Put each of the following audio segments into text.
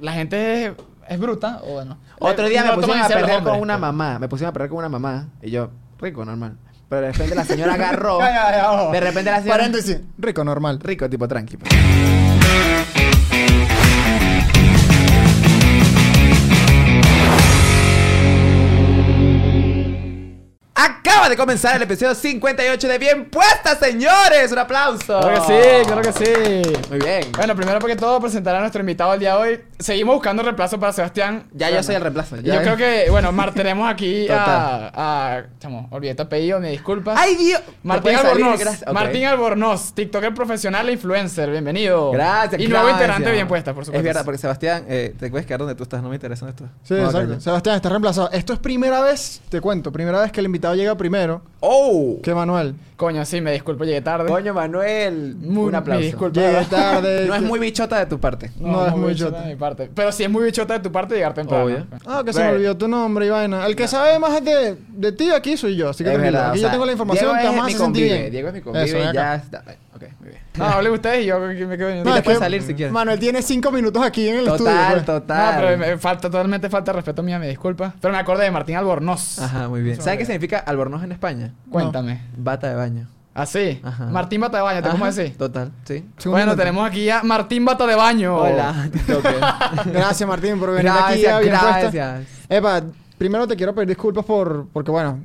la gente es, es bruta, o bueno. Otro día me pusieron a perder con una mamá. Me pusieron a perder con una mamá. Y yo, rico, normal. Pero de repente la señora agarró. Ya, ya, ya, ojo. De repente la señora. Paréntesis. Rico, normal. Rico, tipo tranqui. pues. Acaba de comenzar el episodio 58 de Bien Puesta, señores. Un aplauso. Claro que sí, claro que sí. Muy bien. Bueno, primero porque todo, presentar a nuestro invitado el día de hoy. Seguimos buscando reemplazo para Sebastián. ya Bueno, yo soy el reemplazo. ya Yo creo que, bueno, Mar, tenemos aquí a, a. Chamo, olvidé tu apellido, me disculpas. ¡Ay, Dios! Martín. Albornoz. Martín Albornoz, TikToker profesional e influencer. Bienvenido. Gracias. Y nuevo gracias. integrante de Bien Puesta, por supuesto. Es verdad, porque Sebastián, eh, te puedes quedar donde tú estás. No me interesa estás. Sí, No, exacto. Sebastián, está reemplazado. Esto es primera vez, te cuento, primera vez que el invitado llega primero ¡Oh! que Manuel. Coño, sí, me disculpo, llegué tarde. Coño, Manuel. Muy- un aplauso. disculpa. Llega tarde. No es que- muy bichota de tu parte. No, es muy bichota chota. de mi parte. Pero sí es muy bichota de tu parte llegar temprano. Obvio. Ah, que se me olvidó tu nombre y vaina. El que sabe más de, de ti aquí soy yo, así que Es tranquilo. verdad, Aquí o yo tengo la información, Diego a mi hacer sentir convive, bien. Diego es mi convive Eso, ya está. Ok, muy bien. No, hablen ustedes y yo me quedo en No, es que salir si quieres. Manuel tiene cinco minutos aquí en el estudio. Total, pues. total. No, pero me falta totalmente falta respeto mía, me disculpa. Pero me acordé de Martín Albornoz. Ajá, muy bien. ¿Sabes qué significa albornoz en España? Cuéntame. Bata de baño. ¿Ah, sí? Ajá. Martín Bata de Baño, ¿te cómo decís? Total, sí. Bueno, tenemos aquí a Martín Bata de Baño. Hola. Gracias, Martín, por venir aquí gracias, gracias. Epa, primero te quiero pedir disculpas por... Porque, bueno,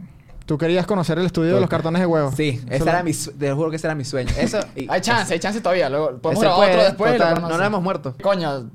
tú querías conocer el estudio de los cartones de huevo. Sí, ese era mi su- te juro que ese era mi sueño. Eso y Hay chance, hay chance todavía. Luego podemos Ese grabar puede, otro después. y lo total, no nos hemos muerto. Coño,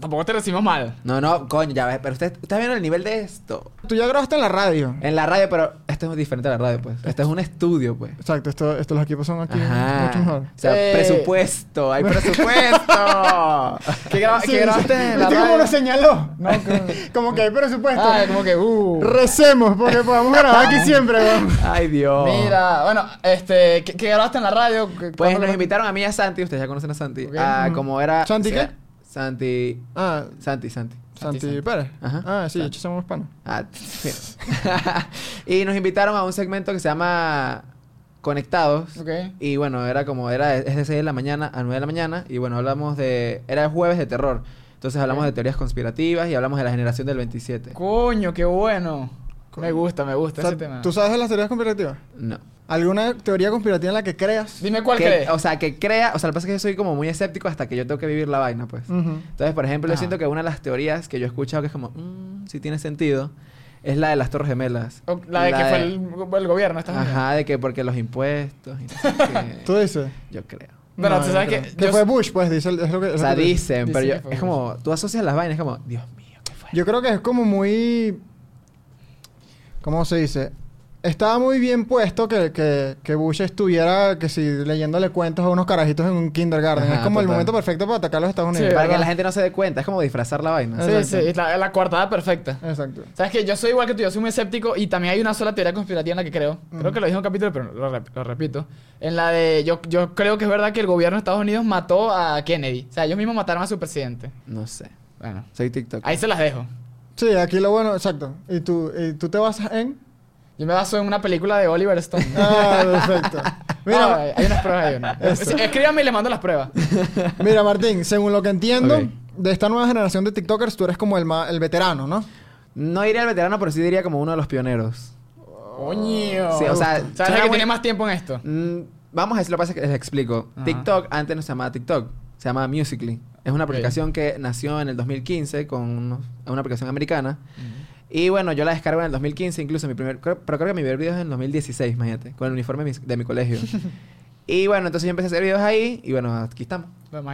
tampoco te decimos mal. No, no, coño, ya ves, pero usted estás viendo el nivel de esto. Tú ya grabaste en la radio. En la radio, pero esto es diferente a la radio, pues. Esto es un estudio, pues. Exacto, esto, esto los equipos son aquí Ajá. mucho mejor. O sea, Eh. presupuesto, hay presupuesto. ¿Qué, graba- Sí, qué grabaste sí. en la ¿Viste cómo radio? lo señaló? No, como- Como que hay presupuesto. Ah, como que, uh. Recemos porque podamos grabar aquí siempre, weón. Ay, Dios. Mira, bueno, este, ¿qué, qué grabaste en la radio? ¿Qué- Pues nos lo- invitaron a mí y a Santi, ustedes ya conocen a Santi. Ah, como era. ¿Santi o qué? Santi. Ah, Santi, Santi. Santi Santi. Pérez. Ajá. Ah, sí, Santi. hecho somos panos. Ah, sí. y nos invitaron a un segmento que se llama Conectados. Ok. Y bueno, era como, era, es de 6 de la mañana a 9 de la mañana. Y bueno, hablamos de, era el jueves de terror. Entonces hablamos de teorías conspirativas y hablamos de la generación del 27. Coño, qué bueno. Me gusta, me gusta O sea, ese tema. ¿Tú sabes de las teorías conspirativas? No. ¿Alguna teoría conspirativa en la que creas? Dime cuál Que- crees. o sea, que crea, o sea, lo que pasa es que yo soy como muy escéptico hasta que yo tengo que vivir la vaina, pues. Entonces, por ejemplo, yo Ajá. siento que una de las teorías que yo he escuchado que es como, mmm, sí tiene sentido, es la de las Torres Gemelas. O la de que fue el, el gobierno. Esta Ajá, de que porque los impuestos y no sé qué. ¿Tú dices? Yo creo. Pero No, tú sabes que. Que yo- fue Bush, pues, dice, es lo que... es O lo sea, que dicen, pero Dicen yo- es como, tú asocias las vainas, es como, Dios mío, ¿qué fue? Yo creo que es como muy... ¿Cómo se dice? Estaba muy bien puesto que, que, que Bush estuviera, que si leyéndole cuentos a unos carajitos en un kindergarten. Ajá, es como el momento perfecto para atacar a los Estados Sí, Unidos. Para que la gente no se dé cuenta, es como disfrazar la vaina. Sí, Exacto. sí, es la, la coartada perfecta. Exacto. Sabes que yo soy igual que tú, yo soy muy escéptico y también hay una sola teoría conspirativa en la que creo. Creo que lo dije en un capítulo, pero lo, rep- lo repito. En la de. Yo, yo creo que es verdad que el gobierno de Estados Unidos mató a Kennedy. O sea, ellos mismos mataron a su presidente. No sé. Bueno, Soy TikTok. ahí se las dejo. Sí, aquí lo bueno, exacto. ¿Y tú, y tú te basas en? Yo me baso en una película de Oliver Stone. Ah, perfecto. Mira, hay unas pruebas ahí. ¿no? Escríbame y les mando las pruebas. mira, Martín, según lo que entiendo, de esta nueva generación de TikTokers, tú eres como el, ma- el veterano, ¿no? No diría el veterano, pero sí diría como uno de los pioneros. Coño. Sí, o sea, ¿Sabes el que muy- tiene más tiempo en esto? Mm, vamos a decir lo que pasa es que les explico. Ajá. TikTok antes no se llamaba TikTok, se llamaba Musical.ly. Es una aplicación que nació en el 2015 con unos- una aplicación americana. Y bueno, yo la descargo en el 2015, incluso mi primer, creo- pero creo que mi primer video es en el 2016, imagínate, con el uniforme de mi, de mi colegio. y bueno, entonces yo empecé a hacer videos ahí y bueno, aquí estamos.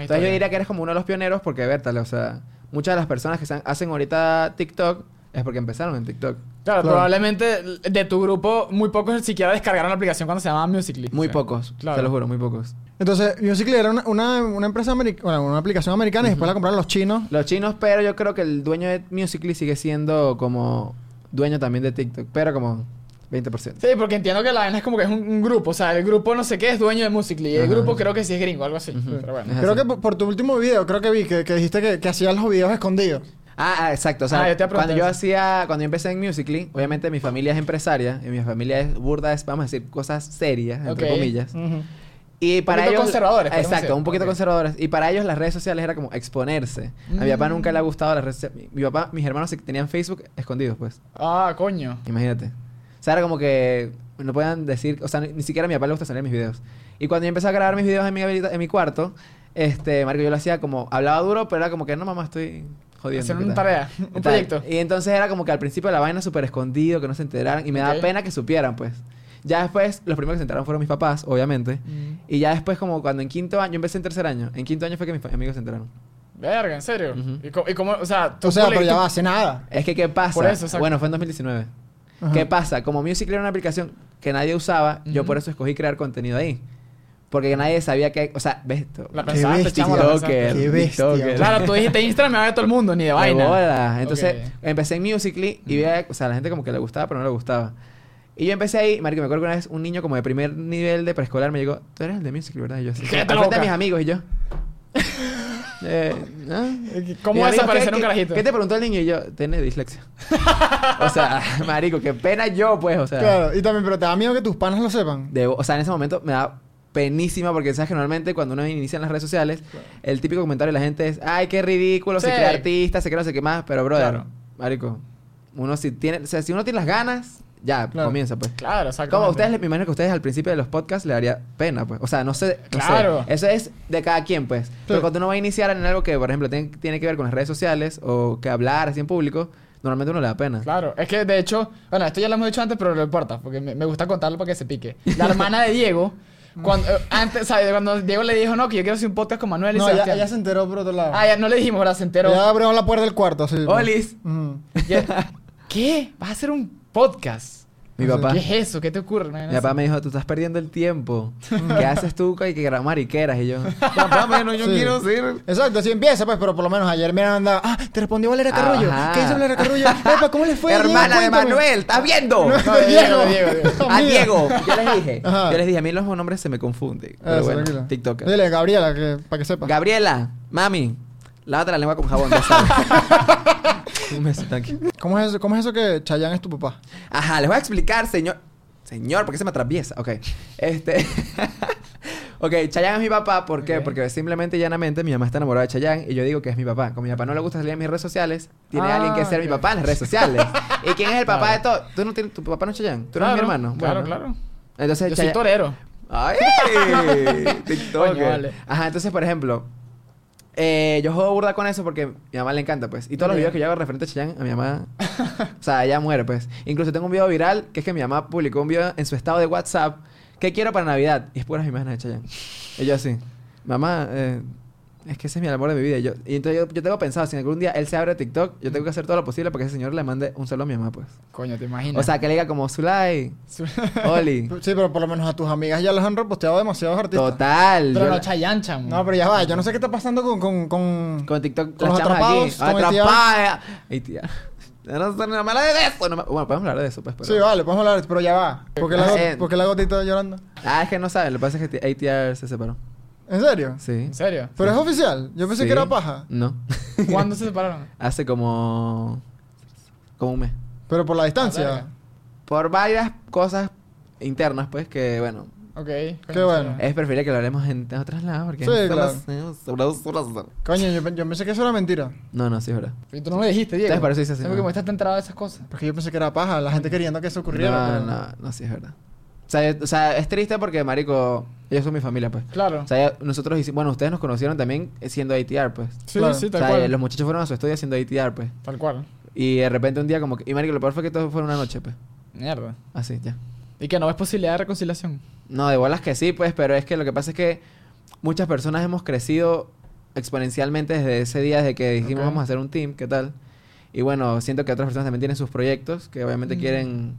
Entonces yo diría que eres como uno de los pioneros porque, Bertale, o sea, muchas de las personas que se- hacen ahorita TikTok es porque empezaron en TikTok. Claro, Claro. probablemente de tu grupo, muy pocos siquiera descargaron la aplicación cuando se llamaba Musical.ly. Muy pocos, claro. te lo juro, muy pocos. Entonces, Musical.ly era una, una, una empresa americana, una aplicación americana y después la compraron los chinos. Los chinos, pero yo creo que el dueño de Musical.ly sigue siendo como dueño también de TikTok, pero como 20%. Sí, porque entiendo que la vaina es como que es un, un grupo. O sea, el grupo no sé qué es dueño de Musical.ly. Y el grupo creo que sí es gringo, algo así. Pero bueno. Creo que por, por tu último video, creo que vi que, que dijiste que, que hacías los videos escondidos. Ah, ah, exacto. O sea, Ah, yo te cuando yo hacía, cuando yo empecé en Musical.ly, obviamente mi familia es empresaria y mi familia es burda, es, vamos a decir, cosas serias, entre comillas. Y para poquito ellos... conservadores, Exacto, un poquito conservadores. Y para ellos las redes sociales era como exponerse. A mi papá Mm. nunca le ha gustado las redes sociales. Mi, mi papá, mis hermanos tenían Facebook escondidos, pues. Ah, coño. Imagínate. O sea, era como que no podían decir... O sea, ni, siquiera a mi papá le gusta salir en mis videos. Y cuando yo empecé a grabar mis videos en mi, en mi cuarto, este, Marco, yo lo hacía como... Hablaba duro, pero era como que, no, mamá, estoy jodiendo. Hacer ¿qué una tal?". tarea, un Tal. proyecto. Y entonces era como que al principio la vaina súper escondido, que no se enteraran. Y me daba pena que supieran, pues. Ya después, los primeros que se enteraron fueron mis papás, obviamente. Mm. Y ya después, como cuando en quinto año, yo empecé en tercer año. En quinto año fue que mis amigos se enteraron. Verga, ¿en serio? ¿Y, cómo, y cómo- o sea, tú O sea, pero ya va, hace nada. Es que, ¿qué pasa? Por eso, bueno, fue en 2019. Ajá. ¿Qué pasa? Como Musical.ly era una aplicación que nadie usaba, yo por eso escogí crear contenido ahí. Porque nadie sabía que... O sea, ves esto. La Qué bestia. chamo, la pensaste. TikToker, Qué bestia. Claro, tú dijiste Instagram me va a ver todo el mundo, ni de vaina. bola. Entonces, empecé en Musical.ly y veía, o sea, la gente como que le gustaba, pero no le gustaba. Y yo empecé ahí, marico, me acuerdo que una vez un niño como de primer nivel de preescolar me llegó, tú eres el de Musical.ly, ¿verdad? Y yo así. Frente de boca. mis amigos y yo. eh, ¿ah? ¿Cómo Mi vas a amigo, parecer ¿qué- un carajito? ¿Qué te preguntó el niño? Y yo, tiene dislexia. o sea, marico, qué pena yo, pues, o sea. Claro, y también, pero te da miedo que tus panas lo sepan. de- o sea, en ese momento me da penísima porque sabes que normalmente cuando uno inicia en las redes sociales, el típico comentario de la gente es, ay, qué ridículo, se cree artista, se cree no sé qué más, pero brother, Claro. marico, uno si tiene, o sea, si uno tiene las ganas, ya, Claro. comienza pues. Claro, exacto. Como ustedes, me imagino que a ustedes al principio de los podcasts le daría pena, pues. O sea, no sé. no sé. Claro. Eso es de cada quien, pues. Pero cuando uno va a iniciar en algo que, por ejemplo, tiene, tiene que ver con las redes sociales o que hablar así en público, normalmente uno le da pena. Claro, es que de hecho, bueno, esto ya lo hemos dicho antes, pero no importa, porque me, me gusta contarlo para que se pique. La hermana de Diego, cuando, eh, antes, ¿sabes? Cuando Diego le dijo, no, que yo quiero hacer un podcast con Manuel y No, Sebastián. ella se enteró por otro lado. Ah, ya no le dijimos, ¿verdad? Se enteró. Ya abrieron la puerta del cuarto, sí. Olis. Ya- ¿Qué? ¿Vas a hacer un podcast? Mi papá. ¿Qué es eso? ¿Qué te ocurre? No, Mi papá me dijo, tú estás perdiendo el tiempo. ¿Qué haces tú que hay que grabar mariqueras? Y yo, papá, bueno, yo Sí. quiero ser... Exacto, así empieza, pues, pero por lo menos ayer me andaba. Ah, te respondió Valeria Carrullo. Ajá. ¿Qué hizo Valeria Carrullo? Epa, ¿cómo le fue? Hermana Diego? de. Manuel, ¿estás viendo? No, Diego, Diego, Diego. A Amiga. Diego, yo les dije. Ajá. Yo les dije, a mí los nombres se me confunden. Pero Eso, bueno, tranquilo. TikToker. Dile, Gabriela, que, para que sepa. Gabriela, mami, lávate la lengua con jabón, ya sabes. Un beso, tranqui. ¿Cómo es eso, cómo es eso que Chayanne es tu papá? Ajá, les voy a explicar, señor. Señor, ¿por qué se me atraviesa? Ok. Este. ok, Chayanne es mi papá. ¿Por qué? Porque simplemente y llanamente mi mamá está enamorada de Chayanne y yo digo que es mi papá. Como mi papá no le gusta salir en mis redes sociales, tiene Ah, alguien que ser mi papá en las redes sociales. ¿Y quién es el papá Claro. de todo? ¿Tú no tienes, tu papá no es Chayanne? ¿Tú no eres mi hermano? Claro, Bueno. claro. Entonces, Yo soy Chayanne- torero. ¡Ay! Vale. Ajá, entonces, por ejemplo, eh, yo juego burda con eso porque mi mamá le encanta, pues. Y todos los videos que yo hago referente a Chayanne, a mi mamá... o sea, ella muere, pues. Incluso tengo un video viral que es que mi mamá publicó un video en su estado de WhatsApp ¿Qué quiero para Navidad? Y es puras imágenes de Chayanne. Y yo así, mamá, eh, es que ese es mi amor de mi vida. Y, yo, y entonces yo, yo tengo pensado, si algún día él se abre TikTok, yo tengo que hacer todo lo posible para que ese señor le mande un saludo a mi mamá, pues. Coño, te imaginas. O sea, que le diga como Zulay, Oli. Sí, pero por lo menos a tus amigas ya los han reposteado demasiados artistas. Total. pero yo no chamo. No, pero ya va. Yo no sé qué está pasando con... con, con... Con TikTok, Con las los atrapados, aquí. con. Atrapada. Ay, tía. No sé, no me de eso. no me- Bueno, podemos hablar de eso, pues. Pero... Sí, vale, podemos hablar, pero ya va. ¿Por qué la, Ah, got- eh. por qué la gotita llorando? Ah, es que no sabes. Lo que pasa es que ATR se separó. ¿En serio? Sí. ¿En serio? ¿Pero es oficial? Yo pensé Sí. que era paja. No. ¿Cuándo se separaron? Hace como... Como un mes. Pero por la Ah, distancia. verga. Por varias cosas internas, pues, que bueno... Ok. Qué bueno. Es preferible que lo hablemos en, en otras lados, porque... Sí, claro. Coño, yo, yo pensé que eso era mentira. No, no, sí, es verdad. Y tú no me dijiste, Diego. Entonces, por eso dices así, ¿Sabes me estás enterado de esas cosas? Porque yo pensé que era paja. La gente queriendo que eso ocurriera. No, pero- no, no, sí, es verdad. O sea, o sea, es triste porque, marico, ellos son mi familia, pues. Claro. O sea, nosotros hicimos... Bueno, ustedes nos conocieron también siendo ATR, pues. sí, claro. sí, O tal sea, cual. los muchachos fueron a su estudio haciendo ATR, pues. Tal cual. Y de repente un día como que... Y marico, lo peor fue que todo fue una noche, pues. Mierda. Así, ya. Y que no ves posibilidad de reconciliación. No, de bolas que sí, pues, pero es que lo que pasa es que muchas personas hemos crecido exponencialmente desde ese día, desde que dijimos Ok. vamos a hacer un team, ¿qué tal? Y bueno, siento que otras personas también tienen sus proyectos que obviamente Mm. quieren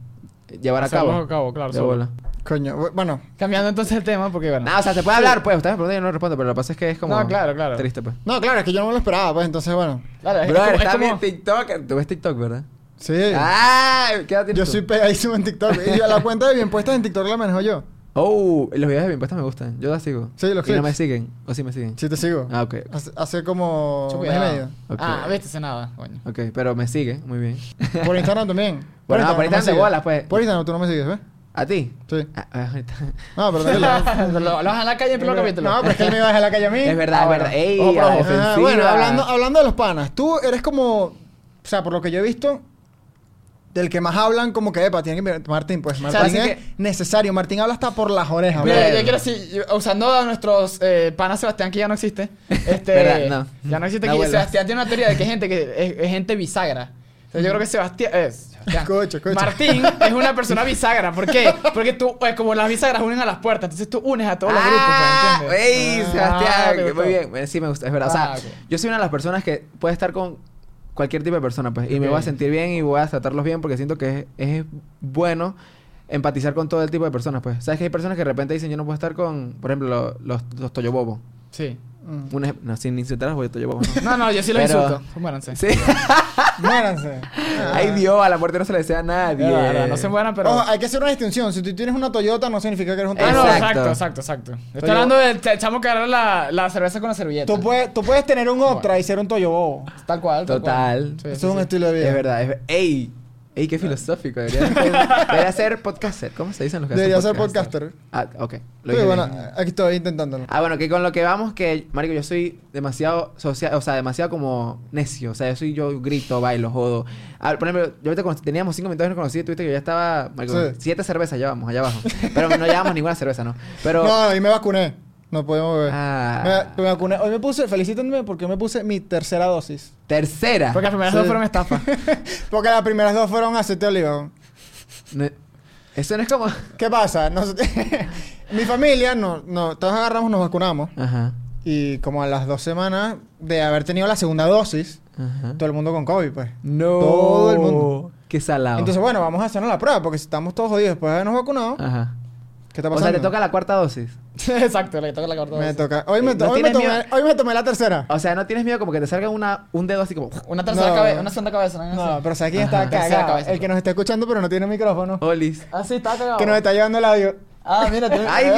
llevar a cabo. a cabo, claro. De bola. Coño, bu- bueno. Cambiando entonces el tema, porque bueno. No, o sea, se puede hablar, pues. Ustedes me preguntan y yo no respondo, pero lo que pasa es que es como... No, claro, claro. Triste, pues. No, claro, es que yo no me lo esperaba, pues entonces, bueno. Claro, es, Brother, es está como- bien TikTok. Tú ves TikTok, ¿verdad? Sí. ¡Ah! ¿Qué edad tienes yo tú? soy pegadísimo en TikTok. y yo la cuenta de bien puestas en TikTok la manejo yo. Oh, los videos de mi impuesta me gustan. Yo la sigo. Sí, los Y no clips. me siguen. ¿O sí me siguen? Sí, te sigo. Ah, ok. Hace, hace como Mucho mes y medio. Ah, viste, sé nada, coño. Ok, pero me sigue. Muy bien. Por Instagram también. Bueno, no, por no me Instagram de sigues. bolas, pues. Por Instagram tú no me sigues, ¿ves? ¿A ti? Sí. Ah, ah, ahorita. No, pero tranquilo. lo, lo vas a la calle en pleno capítulo. No, pero es que él me iba a dejar la calle a mí. Es verdad, Ah, es bueno. verdad. Ey, Ojo por. Ah, bueno, hablando, hablando de los panas, tú eres como, o sea, por lo que yo he visto, del que más hablan, como que, epa, tiene que Martín, pues sea, Martín es que- necesario. Martín habla hasta por las orejas. Mira, bro. yo quiero decir, usando a nuestros eh, panas Sebastián, que ya no existe. Este, ¿Verdad? No. Ya no existe No. Sebastián tiene una teoría de que hay gente que es, es gente bisagra. Entonces yo creo que Sebastián. eh, Sebastián. Escucha, escucha. Martín es una persona bisagra. ¿Por qué? Porque tú, pues, como las bisagras unen a las puertas, entonces tú unes a todos los Ah, grupos, pues, ¿entiendes? ¡Ey, Ah, Sebastián! ¿te muy bien. Eh, Sí, me gusta, es verdad. o sea, Ah, yo soy una de las personas que puede estar con cualquier tipo de persona, pues. Y me voy a sentir bien y voy a tratarlos bien porque siento que es, es bueno empatizar con todo el tipo de personas, pues. Sabes que hay personas que de repente dicen, yo no puedo estar con, por ejemplo, lo- los, los toyobobos. Sí. Mm. Un no, sin insultar a los toyobobos, ¿no? No, no, yo sí los Pero- insulto. Muéranse. sí. Muéranse. Ah. Ay, Dios, a la muerte no se le desea a nadie. Verdad, No se mueran, pero. Ojo, hay que hacer una distinción. Si tú tienes una Toyota, no significa que eres un Ah, no, Toyota. exacto, Exacto. exacto, exacto. Estoy hablando del ch- chamo que agarra la, la cerveza con la servilleta. Tú puedes, tú puedes tener un Optra y ser un Toyobobo. Tal cual. tal Total. cual. Sí, Eso sí, es un estilo de vida. Es verdad. Es, ey, ey, qué filosófico. Debería, debería ser podcaster. ¿Cómo se dicen los que Debería ser podcast? podcaster. Ah, ok. Lo Sí, dije bueno, bien. aquí estoy intentándolo. Ah, bueno, que con lo que vamos, que, marico, yo soy demasiado social, o sea, demasiado como necio. O sea, yo soy, yo grito, bailo, jodo. Ah, por ejemplo, yo ahorita cuando teníamos cinco minutos de no conocí, tuviste que yo ya estaba, marico, Sí. siete cervezas llevamos allá abajo. Pero no llevamos ninguna cerveza, ¿no? Pero, No, ahí me vacuné. No podemos beber. ah, Me, me vacuné. Hoy me puse, felicítenme porque me puse mi tercera dosis. tercera. Porque las primeras Sí. dos fueron estafas. Porque las primeras dos fueron aceite de oliva. No- eso no es como... ¿Qué pasa? Nos- mi familia, no, no, todos agarramos, nos vacunamos. Ajá, Y como a las dos semanas de haber tenido la segunda dosis, ajá. todo el mundo con COVID, pues. No. Todo el mundo. Qué salado. Entonces, bueno, vamos a hacernos la prueba, porque si estamos todos jodidos después de habernos vacunado, Ajá. ¿Qué está O pasando? sea, te toca la cuarta dosis. Exacto, le toca la cuarta Me dosis. toca. Hoy me, ¿No hoy, me tienes tomé, miedo? hoy me tomé la tercera. O sea, ¿no tienes miedo como que te salga una, un dedo así como... Una tercera No. cabeza, una segunda cabeza. ¿no? No, pero ¿sabes quién Ajá. está Tercera cagado? cabeza. El que nos está escuchando, pero no tiene micrófono. Olis. Ah, sí, está cagado. Que nos está llevando el audio. Ah, mira, tiene- ¡Ay, Dios!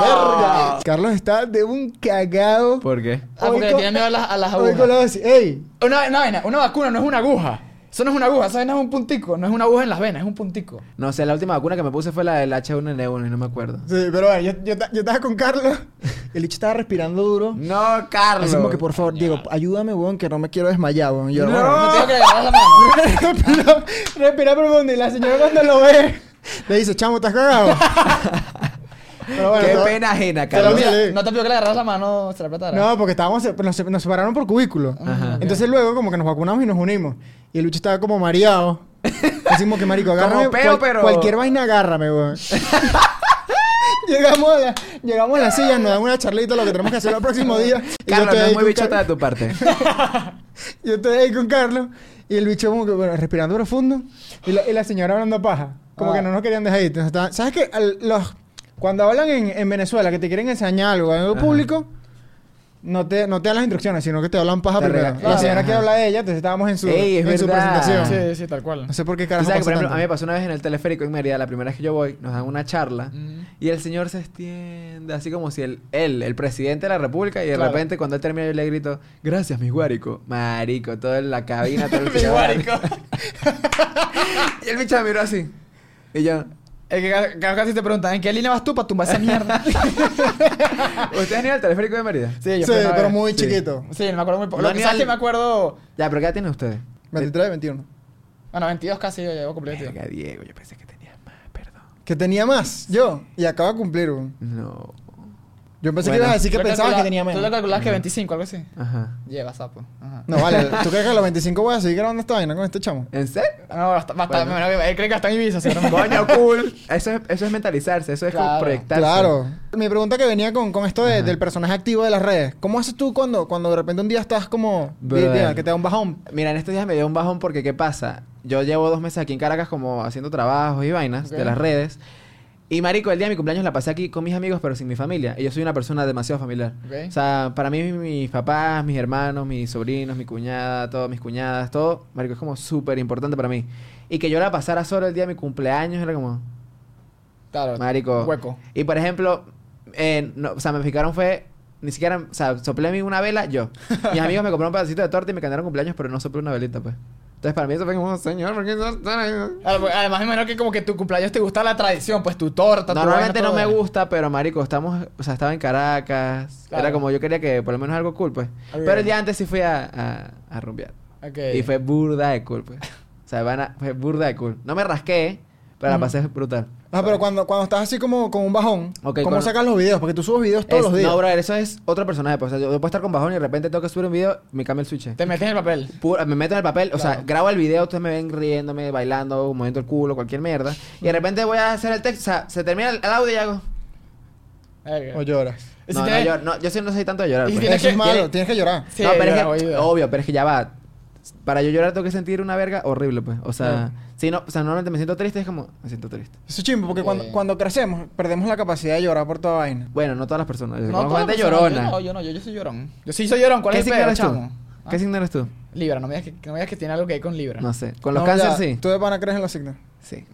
Verga. Carlos está de un cagado. ¿Por qué? Ah, porque Hoy le con- tiene miedo a las, a las Hoy con la agujas. dosis. ¡Ey! Una, una vaina, una vacuna no es una aguja. Eso no es una aguja, esa vaina es un puntico. No es una aguja en las venas, es un puntico. No sé, la última vacuna que me puse fue la del H1N1 y no me acuerdo. Sí, pero bueno, yo, yo, ta- yo estaba con Carlos. El bicho estaba respirando duro. No, Carlos. Así como que, por favor, Diego, ayúdame, weón, que no me quiero desmayar, weón. Yo, No. bueno, No tengo que agarrar la mano. respira, respira profundo. Y la señora cuando lo ve, le dice, chamo, ¿estás cagado? pero bueno, Qué todo- pena ajena, Pero Carlos. mira, sí. no te pido que le agarras la mano, se la apretara. No, porque estábamos, nos, nos separaron por cubículos. Ajá. Entonces luego como que nos vacunamos y nos unimos. Y el bicho estaba como mareado. Como que marico, agárrame. Como peo, pero- Cualquier vaina agárrame, weón. llegamos, a la, llegamos a la silla, nos dan una charlita lo que tenemos que hacer el próximo día. Y Carlos, no estoy ahí es muy bichota Car- de tu parte. Yo estoy ahí con Carlos. Y el bicho como que, bueno, respirando profundo. Y la, y la señora hablando paja. Como Ah. que no nos querían dejar ir. Entonces, ¿Sabes qué? Al- los, cuando hablan en, en Venezuela que te quieren enseñar algo en algo Ajá. público, no te, no te dan las instrucciones, sino que te hablan paja Te primero. La señora Ajá. que habla de ella, entonces estábamos en su, Ey, es en su verdad. presentación. Sí, sí, tal cual. No sé por qué carajo sabes que, pasa por ejemplo, tanto. a mí me pasó una vez en el teleférico en Mérida, la primera vez que yo voy, nos dan una charla Mm. y el señor se extiende así como si él, él el presidente de la república, y de Claro. repente cuando él termina yo le grito, gracias, mi guárico. Marico, todo en la cabina, todo el Mi y el bicho me miró así. Y yo, Es que ca- ca- casi te preguntan, ¿en qué línea vas tú para tumbar esa mierda? ¿ustedes han ido al teleférico de Mérida? sí, yo Sí, pero vez. muy Sí. chiquito. Sí, me acuerdo muy poco. Lo que ni sabes al- que me acuerdo... Ya, pero ¿qué edad tienen ustedes? 23, 21. Bueno, 22 casi yo llevo cumplido. Verga, Diego, yo pensé que tenías más, perdón. Que tenía más, yo. Y acaba de cumplir, weón. No. Yo pensé Bueno. que ibas a decir que Tú pensabas que tenía Tú le menos. calculabas que 25, algo así. Ajá. Lleva, sapo. Ajá. No, vale. ¿Tú crees que a los 25 voy a seguir grabando esta vaina con este chamo? ¿En serio? No, basta, basta, Bueno. él cree que está en Ibiza, seguramente. Coño, cool. Eso es, eso es mentalizarse, eso es como Claro. proyectarse. Claro. Mi pregunta que venía con, con esto de- del personaje activo de las redes. ¿Cómo haces tú cuando, cuando de repente un día estás como... Día, que te da un bajón? Mira, en estos días me dio un bajón porque ¿qué pasa? Yo llevo dos meses aquí en Caracas como haciendo trabajos y vainas de las redes. Y marico, el día de mi cumpleaños la pasé aquí con mis amigos, pero sin mi familia. Y yo soy una persona demasiado familiar. O sea, para mí mis papás, mis hermanos, mis sobrinos, mi cuñada, todos mis cuñadas, todo, marico, es como súper importante para mí. Y que yo la pasara solo el día de mi cumpleaños era como, Claro. marico. Hueco. Y por ejemplo, eh, no, o sea, me fijaron fue, ni siquiera, o sea, soplé a mí una vela yo. Mis amigos me compraron un pedacito de torta y me cantaron cumpleaños, pero no soplé una velita, pues. Entonces para mí eso fue como, señor, ¿por qué no están ahí?" Además, imagino que como que tu cumpleaños te gusta la tradición, pues tu torta, tu Normalmente vaina, no me gusta, pero marico, estamos, o sea, estaba en Caracas. Claro. Era como yo quería que por lo menos algo cool, pues. Pero el día antes sí fui a, a, a rumbear. Y fue burda de cool, pues. O sea, van a- fue burda de cool. No me rasqué, pero la pasé brutal. Ah, pero cuando, cuando estás así como con un bajón, ¿cómo con- sacas los videos? Porque tú subes videos todos Es- los días. No, bro, eso es otro personaje. Pues. O sea, yo puedo estar con bajón y de repente tengo que subir un video, me cambio el switch. Te metes en el papel. Pura- me meto en el papel, o sea, grabo el video, ustedes me ven riéndome, bailando, moviendo el culo, cualquier mierda. Y de repente voy a hacer el texto, o sea, se termina el, el audio y hago. O lloras. Si No, no, tienes- yo, no, yo sí no soy tanto de llorar. Si pues. tienes Eso es que- malo, tiene- tienes que llorar. Sí, no, pero es que, obvio, pero es que ya va. Para yo llorar tengo que sentir una verga horrible, pues. O sea. Si no, o sea, normalmente me siento triste, es como, me siento triste. Eso es chimbo, porque cuando, Eh. cuando crecemos, perdemos la capacidad de llorar por toda vaina. Bueno, no todas las personas. No, todas gente personas, llorona. Yo no, yo no, yo, yo soy llorón. Yo sí soy llorón. ¿Cuál ¿Qué es el signo pedo, eres tú? chamo? ¿Ah? ¿Qué signo eres tú? Libra, no me, digas que, no me digas que tiene algo que ver con Libra. No sé. Con los No, cánceres ya, sí. ¿Tú de pana crees en los signos? Sí.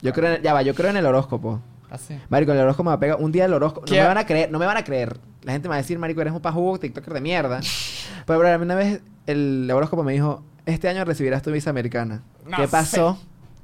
Yo creo en, ya va, yo creo en el horóscopo. Así. Marico, el horóscopo me va a pegar. Un día el horóscopo. No ¿Qué? me van a creer, no me van a creer. La gente me va a decir, Marico, eres un pajugo, TikToker de mierda. Pero, bro, a mí una vez el horóscopo me dijo, este año recibirás tu visa americana. No ¿Qué pasó?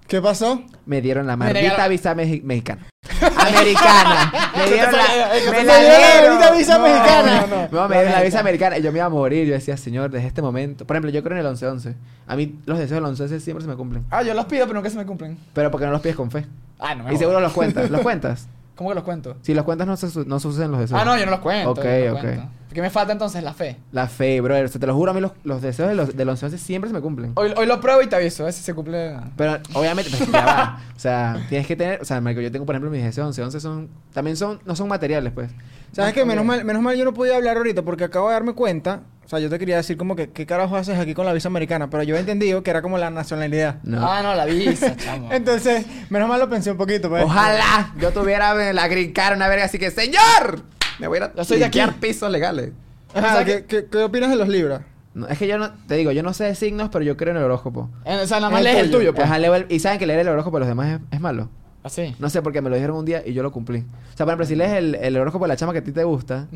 ¿Qué pasó? Me dieron la maldita visa mexi- mexicana. ¡Americana! Me dieron la, me entonces, la me dieron la maldita visa No, mexicana. No, no, no. me dieron la visa americana y yo me iba a morir. Yo decía, señor, desde este momento. Por ejemplo, yo creo en el 11-11. A mí los deseos del 11-11 siempre se me cumplen. Ah, yo los pido, pero nunca se me cumplen. Pero porque no los pides con fe. Ah, no me Y seguro los cuentas. ¿Los cuentas? ¿Cómo que los cuento? Si los cuentas no, se, su- no suceden los deseos. Ah, no, yo no los cuento. Ok, no los ok. cuento. ¿Qué me falta entonces? La fe. La fe, brother. O sea, te lo juro, a mí los, los deseos de los, del 11-11 siempre se me cumplen. Hoy, hoy lo pruebo y te aviso, a ver si se cumple. Pero obviamente, pues, ya va. O sea, tienes que tener, o sea, marico, yo tengo por ejemplo mis deseos 11, 11 son también son no son materiales, pues. ¿Sabes No, qué? Menos mal, menos mal yo no podía hablar ahorita porque acabo de darme cuenta. O sea, yo te quería decir como que, ¿qué carajo haces aquí con la visa americana? Pero yo he entendido que era como la nacionalidad. No. Ah, no, la visa, chamo. Entonces, menos mal lo pensé un poquito, pues. Ojalá yo tuviera la green card, una verga así que, "Señor, me voy a ir a Yo soy de aquí. limpiar pisos legales." Ajá, ¿Sabes ¿qué, qué, qué opinas de los libras? No, es que yo no te digo, yo no sé de signos, pero yo creo en el horóscopo. Eh, O sea, nada más lees el tuyo. tuyo, pues. Ajá, leo el- y saben que leer el horóscopo de los demás es, es malo. Así. No sé porque me lo dijeron un día y yo lo cumplí. O sea, por ejemplo, si lees el, el horóscopo de la chama que a ti te gusta.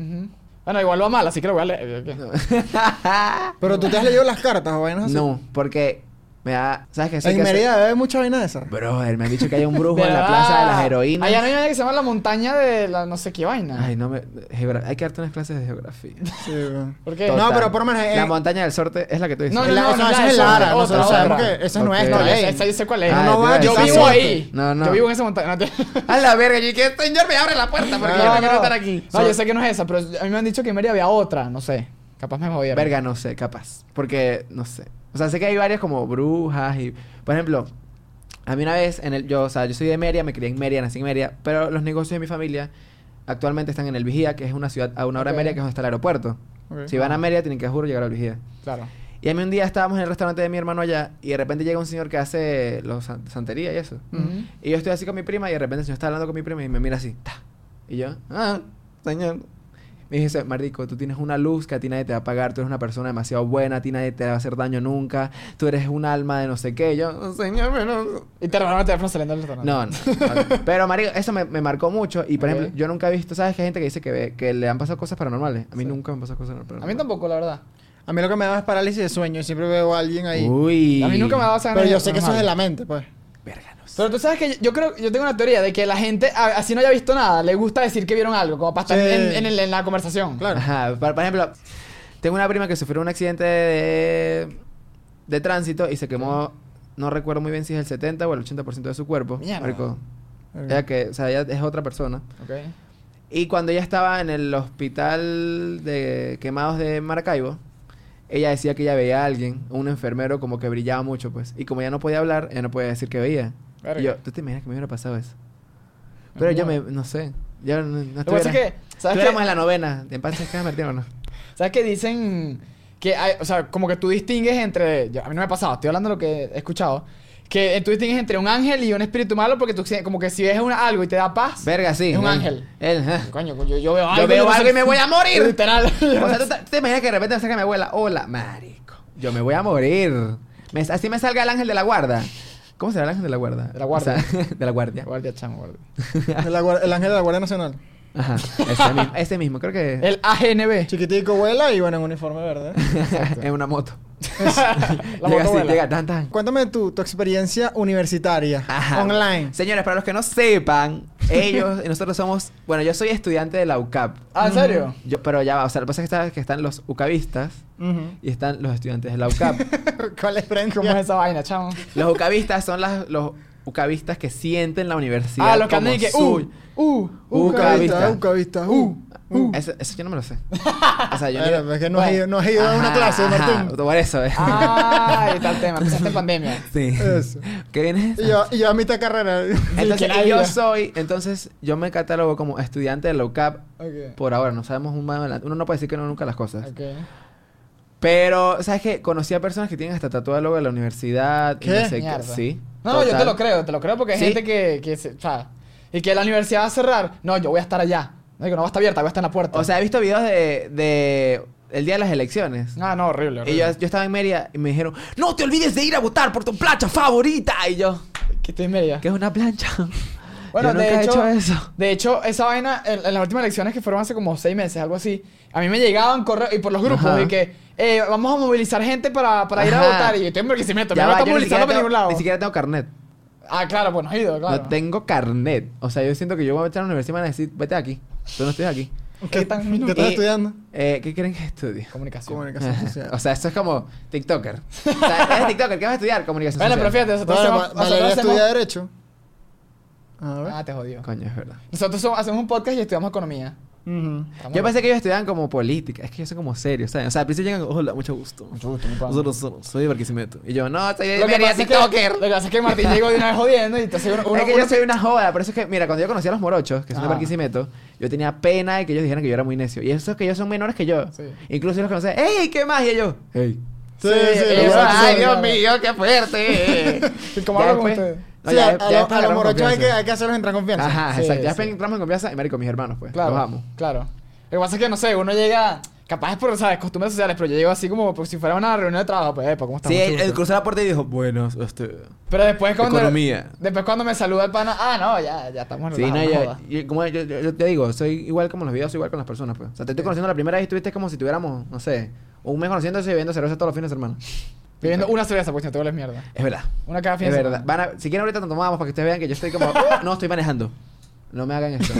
Bueno, igual va mal, así que lo voy a leer. Pero tú te has leído las cartas o vainas así. no, porque me da, ¿sabes qué? En que Mérida debe mucha vaina de esa. Brother, me han dicho que hay un brujo en la plaza de las heroínas. Allá no hay una que se llama la montaña de la no sé qué vaina. Ay, no me. geogra- Hay que darte unas clases de geografía. Sí, weón. ¿Por qué? No, pero por lo menos, eh, La montaña del sorte es la que tú dices. No, no, La- no, no, la es Lara, nosotros sabemos que esa es nuestra. Esa, esa yo sé cuál es. Ah, no va a yo vivo sorte. ahí. No, no. Yo vivo en esa montaña. A la verga, y que señor me abre la puerta porque yo no quiero estar aquí. No, yo sé que no es esa, pero a mí me han dicho que en Mérida había otra, no sé. Capaz me jodieron. Verga, no sé, capaz. Porque, no sé. O sea, sé que hay varias como brujas y... Por ejemplo, a mí una vez, en el, yo, o sea, yo soy de Mérida, me crié en Mérida, nací en Mérida, pero los negocios de mi familia actualmente están en el Vigía, que es una ciudad a una hora de Mérida, que es donde está el aeropuerto. Si van a Mérida, tienen que, juro, llegar al Vigía. Claro. Y a mí un día estábamos en el restaurante de mi hermano allá y de repente llega un señor que hace los san- santería y eso. Y yo estoy así con mi prima y de repente el señor está hablando con mi prima y me mira así. ta. Y yo, ah, señor. Me dice, Marico, tú tienes una luz que a ti nadie te va a pagar, tú eres una persona demasiado buena, a ti nadie te va a hacer daño nunca, tú eres un alma de no sé qué. Yo, "Oh, señor, pero... Y te robaron el teléfono saliendo del restaurante. No, no. Pero, Marico, eso me, me marcó mucho. Y, por ejemplo, yo nunca he visto, ¿sabes? Que hay gente que dice que, ve- que le han pasado cosas paranormales. A mí Sí. nunca me han pasado cosas paranormales. A mí tampoco, la verdad. A mí lo que me da es parálisis de sueño y siempre veo a alguien ahí. Uy. A mí nunca me ha dado esa Pero yo sé que eso es de la mente, pues. Sé. Pero tú sabes que yo, yo creo, yo tengo una teoría de que la gente, a- así no haya visto nada, le gusta decir que vieron algo, como para estar Sí. en, en el- en la conversación. Claro. Ajá. Por, por ejemplo, tengo una prima que sufrió un accidente de, de tránsito y se quemó, no recuerdo muy bien si es el 70 o el 80% de su cuerpo. Mierda. Marico, ella que, o sea, ella es otra persona. Ok. Y cuando ella estaba en el hospital de quemados de Maracaibo, ella decía que ella veía a alguien, un enfermero como que brillaba mucho, pues. Y como ella no podía hablar, ella no podía decir que veía. Verga. Y yo, ¿tú te imaginas que me hubiera pasado eso? Pero yo me, no sé. Yo no, no que pasa es estuviera- que, ¿sabes Estuviéramos en la novena. ¿En paz se Martín o no? ¿Sabes qué dicen? Que hay, o sea, como que tú distingues entre. yo- a mí no me ha pasado, estoy hablando de lo que he escuchado. Que tú distingues entre un ángel y un espíritu malo porque tú, como que si ves una- algo y te da paz. Verga, sí. Es un ángel. Él, ajá. Coño, yo, yo veo algo. Yo veo sé- algo y me voy a morir. Literal. O sea, ¿tú te, te imaginas que de repente me saca mi abuela? Hola, marico. Yo me voy a morir. Me- así me salga el ángel de la guarda. ¿Cómo será el ángel de la guarda? De la guardia. O sea, de la guardia. Guardia, chamo, guardia. El, ángel de la Guardia Nacional. Ajá. Ese mismo, ese mismo. Creo que El AGNB. Chiquitico vuela y bueno, en uniforme verde. es una moto. Llega así, llega tan tan. Cuéntame tu, tu experiencia universitaria Ajá. online. Señores, para los que no sepan, ellos y nosotros somos. Bueno, yo soy estudiante de la UCAP. Ah, ¿en serio? Yo, pero ya va, o sea, lo que pasa es que, están los UCABistas Ujú. y están los estudiantes de la UCAP. ¿Cuál es? ¿Cómo es esa vaina, chamo? los UCABistas son las, los UCABistas que sienten la universidad. Ah, los que como andan y que... Uh, uh, uh. Ucavista. Ucavista, uh, uh. Eso, eso yo no me lo sé. O sea, yo Bueno, ni- es que no has ido, no has ido a una Ajá, clase, ajá, Martín. Por eso, eh. Ah, ahí está el tema. Empezaste en pandemia. Sí. Eso. ¿Qué vienes? Y yo, y yo a mitad carrera. Entonces, y yo soy, entonces, yo me catalogo como estudiante de la UCAP Ok. por ahora. No sabemos un más adelante. Uno no puede decir que no nunca las cosas. Ok. Pero, ¿sabes qué? Conocí a personas que tienen hasta tatuado el logo de la universidad. y ¿Qué? no sé Mierda. Sí. No, no, yo te lo creo, te lo creo porque hay Sí. gente que, que se, o sea, y que la universidad va a cerrar. No, yo voy a estar allá. No digo, no va a estar abierta, voy a estar en la puerta. O sea, he visto videos de, de el día de las elecciones. ah, no, horrible, Y horrible. yo, yo estaba en Mérida y me dijeron, no te olvides de ir a votar por tu plancha favorita. Y yo, que estoy en media. ¿qué es una plancha? Bueno, yo nunca de he hecho, hecho eso. de hecho, esa vaina, en, en las últimas elecciones que fueron hace como seis meses, algo así, a mí me llegaban correos y por los grupos Ajá. de que eh, vamos a movilizar gente para, para ir a votar. Y yo estoy en Barquisimeto, Ya va, ni movilizando siquiera, para tengo, ningún lado. ni siquiera tengo carnet. Ah, claro, pues no he ido, claro. No tengo carnet. O sea, yo siento que yo voy a meter a la universidad y me van a decir, vete aquí. Tú no estás aquí. ¿Qué tan ¿Qué estás estudiando? Eh, ¿Qué quieren que estudie? Comunicación. Comunicación social. o sea, esto es como TikToker. O sea, eres TikToker, ¿qué vas a estudiar? Comunicación Bueno, pero social. fíjate, nosotros Bueno, hacemos... Va- Valeria nosotros hacemos- estudia Derecho. A ver. Ah, te jodió. Coño, es verdad. Nosotros somos- hacemos un podcast y estudiamos economía. Yo pensé que ellos estudiaban como política. Es que ellos son como serios, ¿sabes? O sea, al principio llegan, hola, mucho gusto. Mucho gusto, mi. Nosotros somos, soy de Barquisimeto. Y yo, no, soy de Lo que, pasa es que, lo que pasa es que Martín llegó de una vez jodiendo y entonces uno... uno- es que uno- yo soy una joda, por eso es que, mira, cuando yo conocí a los morochos, que son de. Barquisimeto, yo tenía pena de que ellos dijeran que yo era muy necio. Y esos que ellos son menores que yo. Sí. Incluso yo los conocí, ¡Ey, qué magia! Y yo, ¡Ey! Sí, Sí, ¡Ay, Dios mío, qué fuerte! ¿Y cómo hablo con ustedes? No, Sí, ya- a, ya a lo- después a los morochos hay que, hay que hacerlos entrar en confianza. Ajá, Sí, exacto. Ya sí. entramos en confianza y marico, mis hermanos, pues. Claro, Los amo. claro. Lo que pasa es que, no sé, uno llega... Capaz es por, ¿sabes? Costumbres sociales, pero yo llego así como, como si fuera una reunión de trabajo. Pues, epa, ¿cómo estás? Sí, él, él cruzó la puerta y dijo, bueno, este... Pero después cuando... Economía. Después cuando me saluda el pana... Ah, no, ya, ya estamos en Sí, la no, no yo, como yo, yo- yo te digo, soy igual como los videos, soy igual con las personas, pues. O sea, te estoy conociendo la primera vez y estuviste como si tuviéramos, no sé, un mes conociéndose y bebiendo cerveza todos los fines de semana. Bebiendo una cerveza, pues no te vuelves mierda. Es verdad. Una cada fin Es de verdad. semana. Van a- si quieren ahorita nos tomamos para que ustedes vean que yo estoy como, no, estoy manejando. No me hagan esto.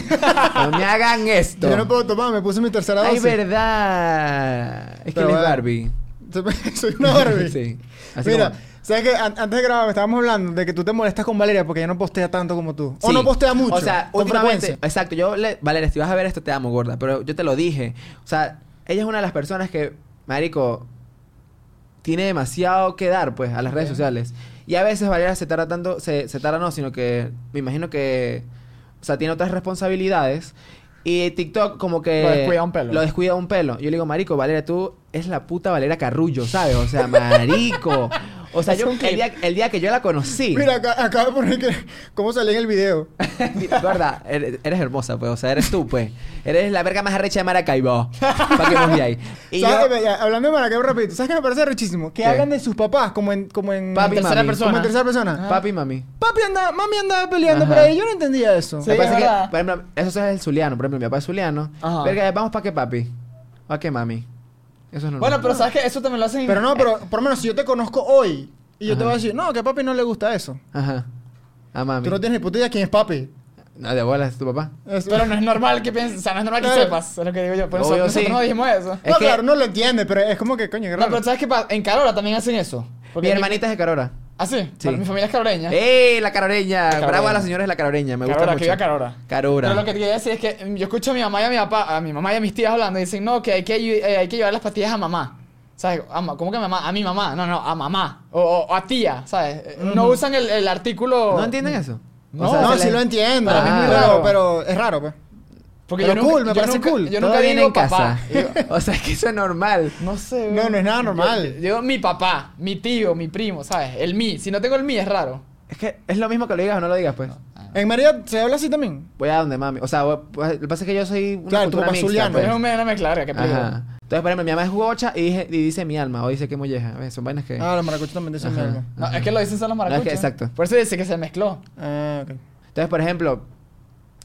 No me hagan esto. Yo no puedo tomar, me puse mi tercera Ay, dosis. verdad. Es que Pero él es bueno. Barbie. Soy una Barbie. sí. Así Mira, como- ¿sabes qué? An- antes de grabar estábamos hablando de que tú te molestas con Valeria porque ella no postea tanto como tú. O Sí. no postea mucho. O sea, con últimamente, frecuencia. exacto. Yo, le, Valeria, si vas a ver esto, te amo, gorda. Pero yo te lo dije. O sea, ella es una de las personas que, marico, tiene demasiado que dar, pues, a las redes sociales. Y a veces Valeria se tarda tanto, se, se tarda no, sino que me imagino que, o sea, tiene otras responsabilidades. Y TikTok como que... Lo descuida un pelo. Lo descuida un pelo. Yo le digo, marico, Valeria, tú es la puta Valeria Carrullo, ¿sabes? O sea, marico. O sea, yo, el día, el día que yo la conocí... Mira, acá, acaba de poner que cómo salía en el video. Gorda, eres, eres hermosa, pues. O sea, eres tú, pues. Eres la verga más arrecha de Maracaibo. Para que nos ahí. Y yo... ¿Sabes? Ya, Hablando de Maracaibo rapidito, ¿sabes qué me parece rechísimo? Que ¿Qué? hablan de sus papás como en... Como en Papi, tercera mami. persona. Como en tercera persona. Papi, mami. Papi andaba, mami andaba peleando Ajá. por ahí. Yo no entendía eso. Sí. Me parece es que, por ejemplo, eso es el zuliano. Por ejemplo, mi papá es zuliano. Ajá. Verga, vamos para qué, papi. ¿Para qué, mami? Eso es normal. Bueno, pero ¿sabes qué? Eso también lo hacen... Pero no, pero por lo menos si yo te conozco hoy y yo te voy a decir, no, que a papi no le gusta eso. Ajá. A mami. Tú no tienes ni puta idea quién es papi. No, de bolas, es tu papá. Es- Pero no es normal que pienses... O sea, no es normal que sepas. Es lo que digo yo. Por eso Obvio, nosotros sí. no dijimos eso. Es no, que- claro, no lo entiende, pero es como que, coño, qué No, raro. pero ¿sabes qué pasa? En Carora también hacen eso. Mi hermanita es de Carora. ¿Ah, sí? Sí. Mi familia es caroreña. ¡Ey, la caroreña! Bravo a la señora de la caroreña. Me gusta Carora, mucho. que viva Carora. Carora. Pero lo que te quería decir es que mm, yo escucho a mi mamá y a mi papá, a mi mamá y a mis tías hablando y dicen, no, que hay que, eh, hay que llevar las pastillas a mamá. ¿Sabes? ¿Cómo que a mamá? A mi mamá. No, no, a mamá. O, o- o a tía, ¿sabes? Eh, No usan el, el artículo... ¿No entienden eso? No, no, se sí lo entiendo. Para mí es muy pero, raro. pero es raro, pues. Porque Pero yo nunca, cool, me yo parece nunca- cool. Yo nunca viene en casa. papá. Digo- o sea, es que eso es normal. no sé. No, no es nada normal. Yo, digo mi papá, mi tío, mi primo, ¿sabes? El mi. Si no tengo el mi es raro. Es que es lo mismo que lo digas o no lo digas, pues. En María se habla así también. Voy a donde mami. O sea, voy- pues, lo que pasa es que yo soy una Claro, tu cultura papá mixta, zuliano. pues. Es una, mezcla, qué peligro. Entonces, por ejemplo, mi mamá es gocha y, dije- y dice mi alma. O dice que molleja. A ver, Son vainas que... Ah, los maracuchos también dicen Ajá. algo. No, es que lo dicen solo los No, es maracuchos. que- exacto. Por eso dice que se mezcló. Ah, ok. Entonces, por ejemplo,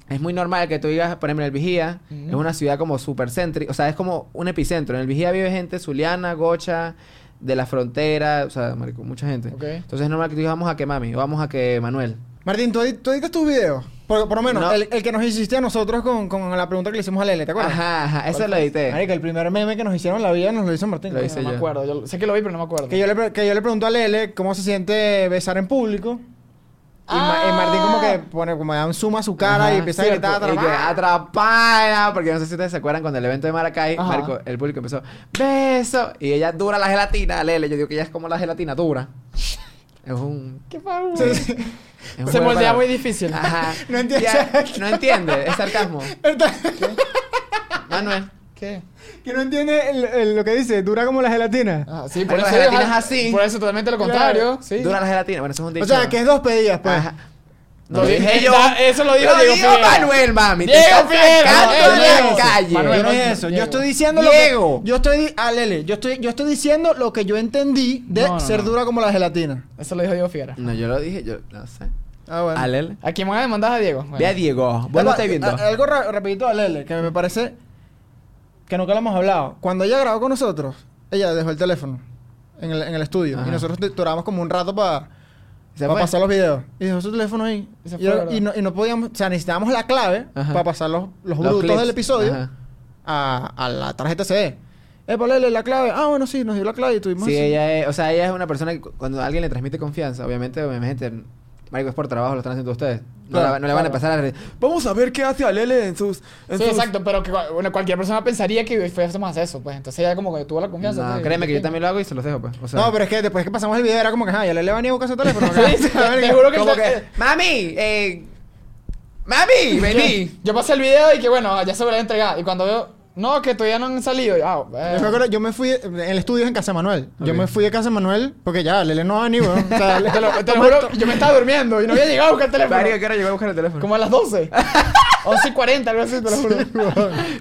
es muy normal que tú digas, por ejemplo, en el Vigía, es una ciudad como súper céntrica, o sea, es como un epicentro. En el Vigía vive gente zuliana, gocha, de la frontera, o sea, marico, mucha gente. Ok. Entonces es normal que tú digas, vamos a que mami, o vamos a que Manuel. Martín, ¿tú, tú editas tus videos? Por, por lo menos, No. el, el que nos hiciste a nosotros con, con la pregunta que le hicimos a Lele, ¿te acuerdas? Ajá, ajá, eso lo edité. Marico, el primer meme que nos hicieron en la vida nos lo hizo Martín. Lo hice no me acuerdo. Yo sé que lo vi, pero no me acuerdo. Que yo, le, que yo le pregunto a Lele cómo se siente besar en público. Y, Ma- y Martín como que pone, como da un zoom a su cara Ajá, y empieza cierto. a gritar Y que "Atrapada". atrapada, porque no sé si ustedes se acuerdan cuando el evento de Maracay, Ajá. marico, el público empezó, beso, y ella dura la gelatina, Lele, yo digo que ella es como la gelatina dura. Es un... ¿Qué pasa? Sí, sí. es un Se moldea para- muy difícil. Ajá. No entiende. Ya, no entiende, es sarcasmo. Está- Manuel. ¿Qué? que no entiende el- el- lo que dice, dura como la gelatina. Ah, sí, por Marico, eso, la gelatina es así. Por eso totalmente lo contrario. Sí. Dura la gelatina, bueno, eso es un dicho. o sea, que es dos pedidas, pues. Ajá. Lo No, dije dije yo. Eso lo dijo Lo Diego dijo Figuera. Manuel, mami. te Diego estás Figuera, no, la calle. Manuel, yo no no, es eso. Yo estoy diciendo Diego. lo que... Yo estoy... Ah, Lele. Yo estoy, yo estoy diciendo lo que yo entendí de No, no, ser no. dura como la gelatina. Eso lo dijo Diego Figuera. No, yo lo dije, yo no sé. Ah, bueno. A Lele. ¿A quién van a demandar a Diego? Bueno. Ve a Diego. Vos lo Algo- estáis viendo. a- Algo ra- rapidito a Lele, que me parece que nunca lo hemos hablado. Cuando ella grabó con nosotros, ella dejó el teléfono en el, en el estudio. Ajá. Y nosotros duramos como un rato para Se fue. pasar los videos. Y dejó su teléfono ahí. Y se Y, fue, y no, y no podíamos... O sea, necesitábamos la clave Ajá. para pasar los, los Los brutos clips. del episodio a, a la tarjeta CD. Eh, Lele, la clave. Ah, bueno, sí, nos dio la clave y tuvimos... Sí, así. ella es, o sea, ella es una persona que cu- cuando alguien le transmite confianza, obviamente, obviamente, marico, es por trabajo, lo están haciendo ustedes. No, Claro, la- no le van a empezar a re- Vamos a ver qué hace a Lele en sus... en Sí, sus-". exacto, pero que bueno, cualquier persona pensaría que fuésemos a eso, pues. Entonces ella como que tuvo la confianza. No, pues, créeme que yo también lo hago y se los dejo, pues. O sea, No, pero es que después que pasamos el video era como que, ah, ya Lele venía a buscar su teléfono. Sí, sí, te juro que como que, mami, eh, mami, vení. Yo pasé el video y que bueno, ya se me la entregar. Y cuando veo, no, que todavía no han salido. Ah, eh. Yo me acuerdo, yo me fui, el estudio es en casa de Manuel. Yo Ok. me fui de casa de Manuel porque ya, Lele no va venir, weón. O sea, te lo, te lo juro, yo me estaba durmiendo y no había llegado a buscar el teléfono. Marico, ¿qué hora llegó a buscar el teléfono? Como a las 12. 11 y 40, algo así, te lo juro.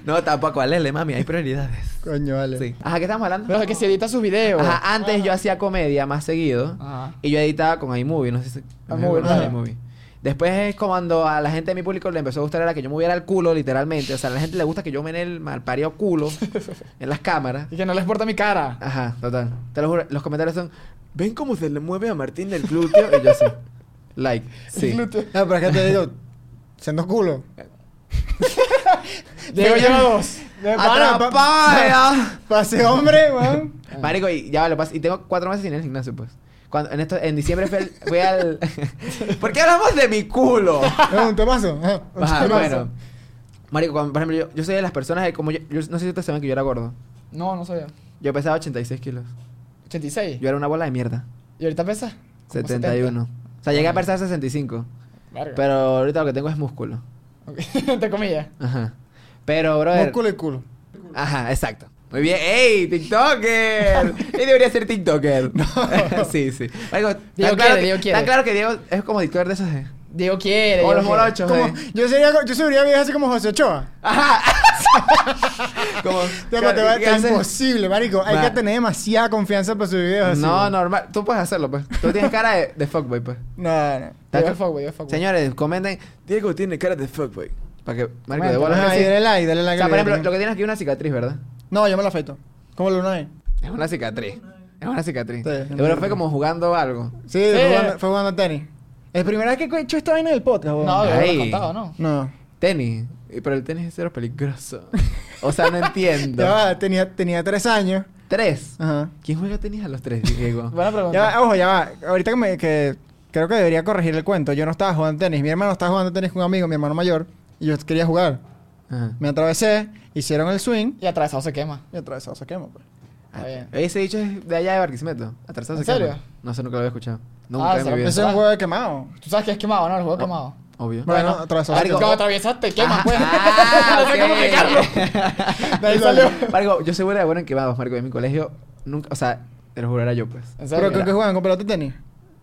No, tampoco a Lele, mami, hay prioridades. Coño, vale. Sí. Ajá, ¿qué estamos hablando? Pero es que si edita sus videos. Ajá, antes yo hacía comedia más seguido. Ajá. Y yo editaba con iMovie, no sé si... iMovie, Ajá, ajá. iMovie. Después es cuando a la gente de mi público le empezó a gustar era que yo moviera el culo, literalmente. O sea, a la gente le gusta que yo me dé el malparido culo en las cámaras. Y que no les importa mi cara. Ajá, total. Te lo juro, los comentarios son... ¿Ven cómo se le mueve a Martín del glúteo? Y yo sí. Like, sí. Glúteo. No, pero es que te digo, siendo culo. Diego lleva dos. ¡Atrapada! Pase hombre, weón. Marico, y ya lo paso. Y tengo cuatro meses sin ir al gimnasio, pues. Cuando, en, esto, en diciembre fui al... Fui al... ¿Por qué hablamos de mi culo? No, un temazo. ajá, un Ajá, temazo. bueno. Marico, cuando, por ejemplo, yo, yo soy de las personas que como yo, yo no sé si ustedes saben que yo era gordo. No, no sabía. Yo pesaba 86 kilos. 86. Yo era una bola de mierda. ¿Y ahorita pesa? Como 71. O sea, llegué a pesar 65. 70. Verga. Pero ahorita lo que tengo es músculo. Entre comillas. Ajá. Pero, brother. Músculo y culo. Ajá, exacto. Muy bien. ¡Ey! ¡TikToker! Él debería ser TikToker. sí, sí. Tan Diego claro quiere, que, Diego. Tan claro que Diego es como TikToker de esos de... Diego quiere. Diego los morochos, Como, eh. yo sería, yo sería viejo así como José Ochoa. Ajá. como... Ya, pero te va- ¿qué es imposible, marico. Hay que tener demasiada confianza para subir videos así. No, normal. Tú puedes hacerlo, pues. Tú tienes cara de, de fuckboy, pues. No, no. Es fuckboy, es fuckboy. Señores, comenten. Diego tiene cara de fuckboy. Para que... Marico, de bolas dale like, dale O like. sea, al por ejemplo, lo que tienes aquí es una cicatriz, ¿verdad? No, yo me la afeito. Como Luna ahí. Es una cicatriz. Es una cicatriz. Sí. Pero fue como jugando algo. Sí, Sí. Fue, jugando, fue jugando tenis. Es la primera vez que he hecho esta vaina del podcast, weón. No, yo lo he contado, ¿no? No. Tenis. Y- Pero el tenis es cero peligroso. O sea, no entiendo. Ya tenía, tenía tres años. Tres. Ajá. ¿Quién juega tenis a los tres, Diego? Buena pregunta. Ya va, ojo, ya va. Ahorita que, me, que creo que debería corregir el cuento. Yo no estaba jugando tenis. Mi hermano estaba jugando tenis con un amigo, mi hermano mayor. Y yo quería jugar. Ajá. Me atravesé, hicieron el swing Y atravesado se quema. y atravesado se quema, pues. Está bien. Ese dicho es de allá de Barquisimeto. Atrasado ¿En se quema. serio? No sé, nunca lo había escuchado. Nunca Ah, en mi ¿será vida. Ese es un juego de quemado. Tú sabes que es quemado, ¿no? El juego quemado. Obvio. Bueno, atravesado se Marico, quema. Cuando atraviesas te quemas, pues. Ah, no sé cómo explicarlo. De ahí salió. Marico, yo bueno de bueno en quemados, Marico. En mi colegio nunca... O sea, te lo juro, era yo, pues. ¿En ¿Pero serio? con qué juegan? ¿Con pelota de tenis?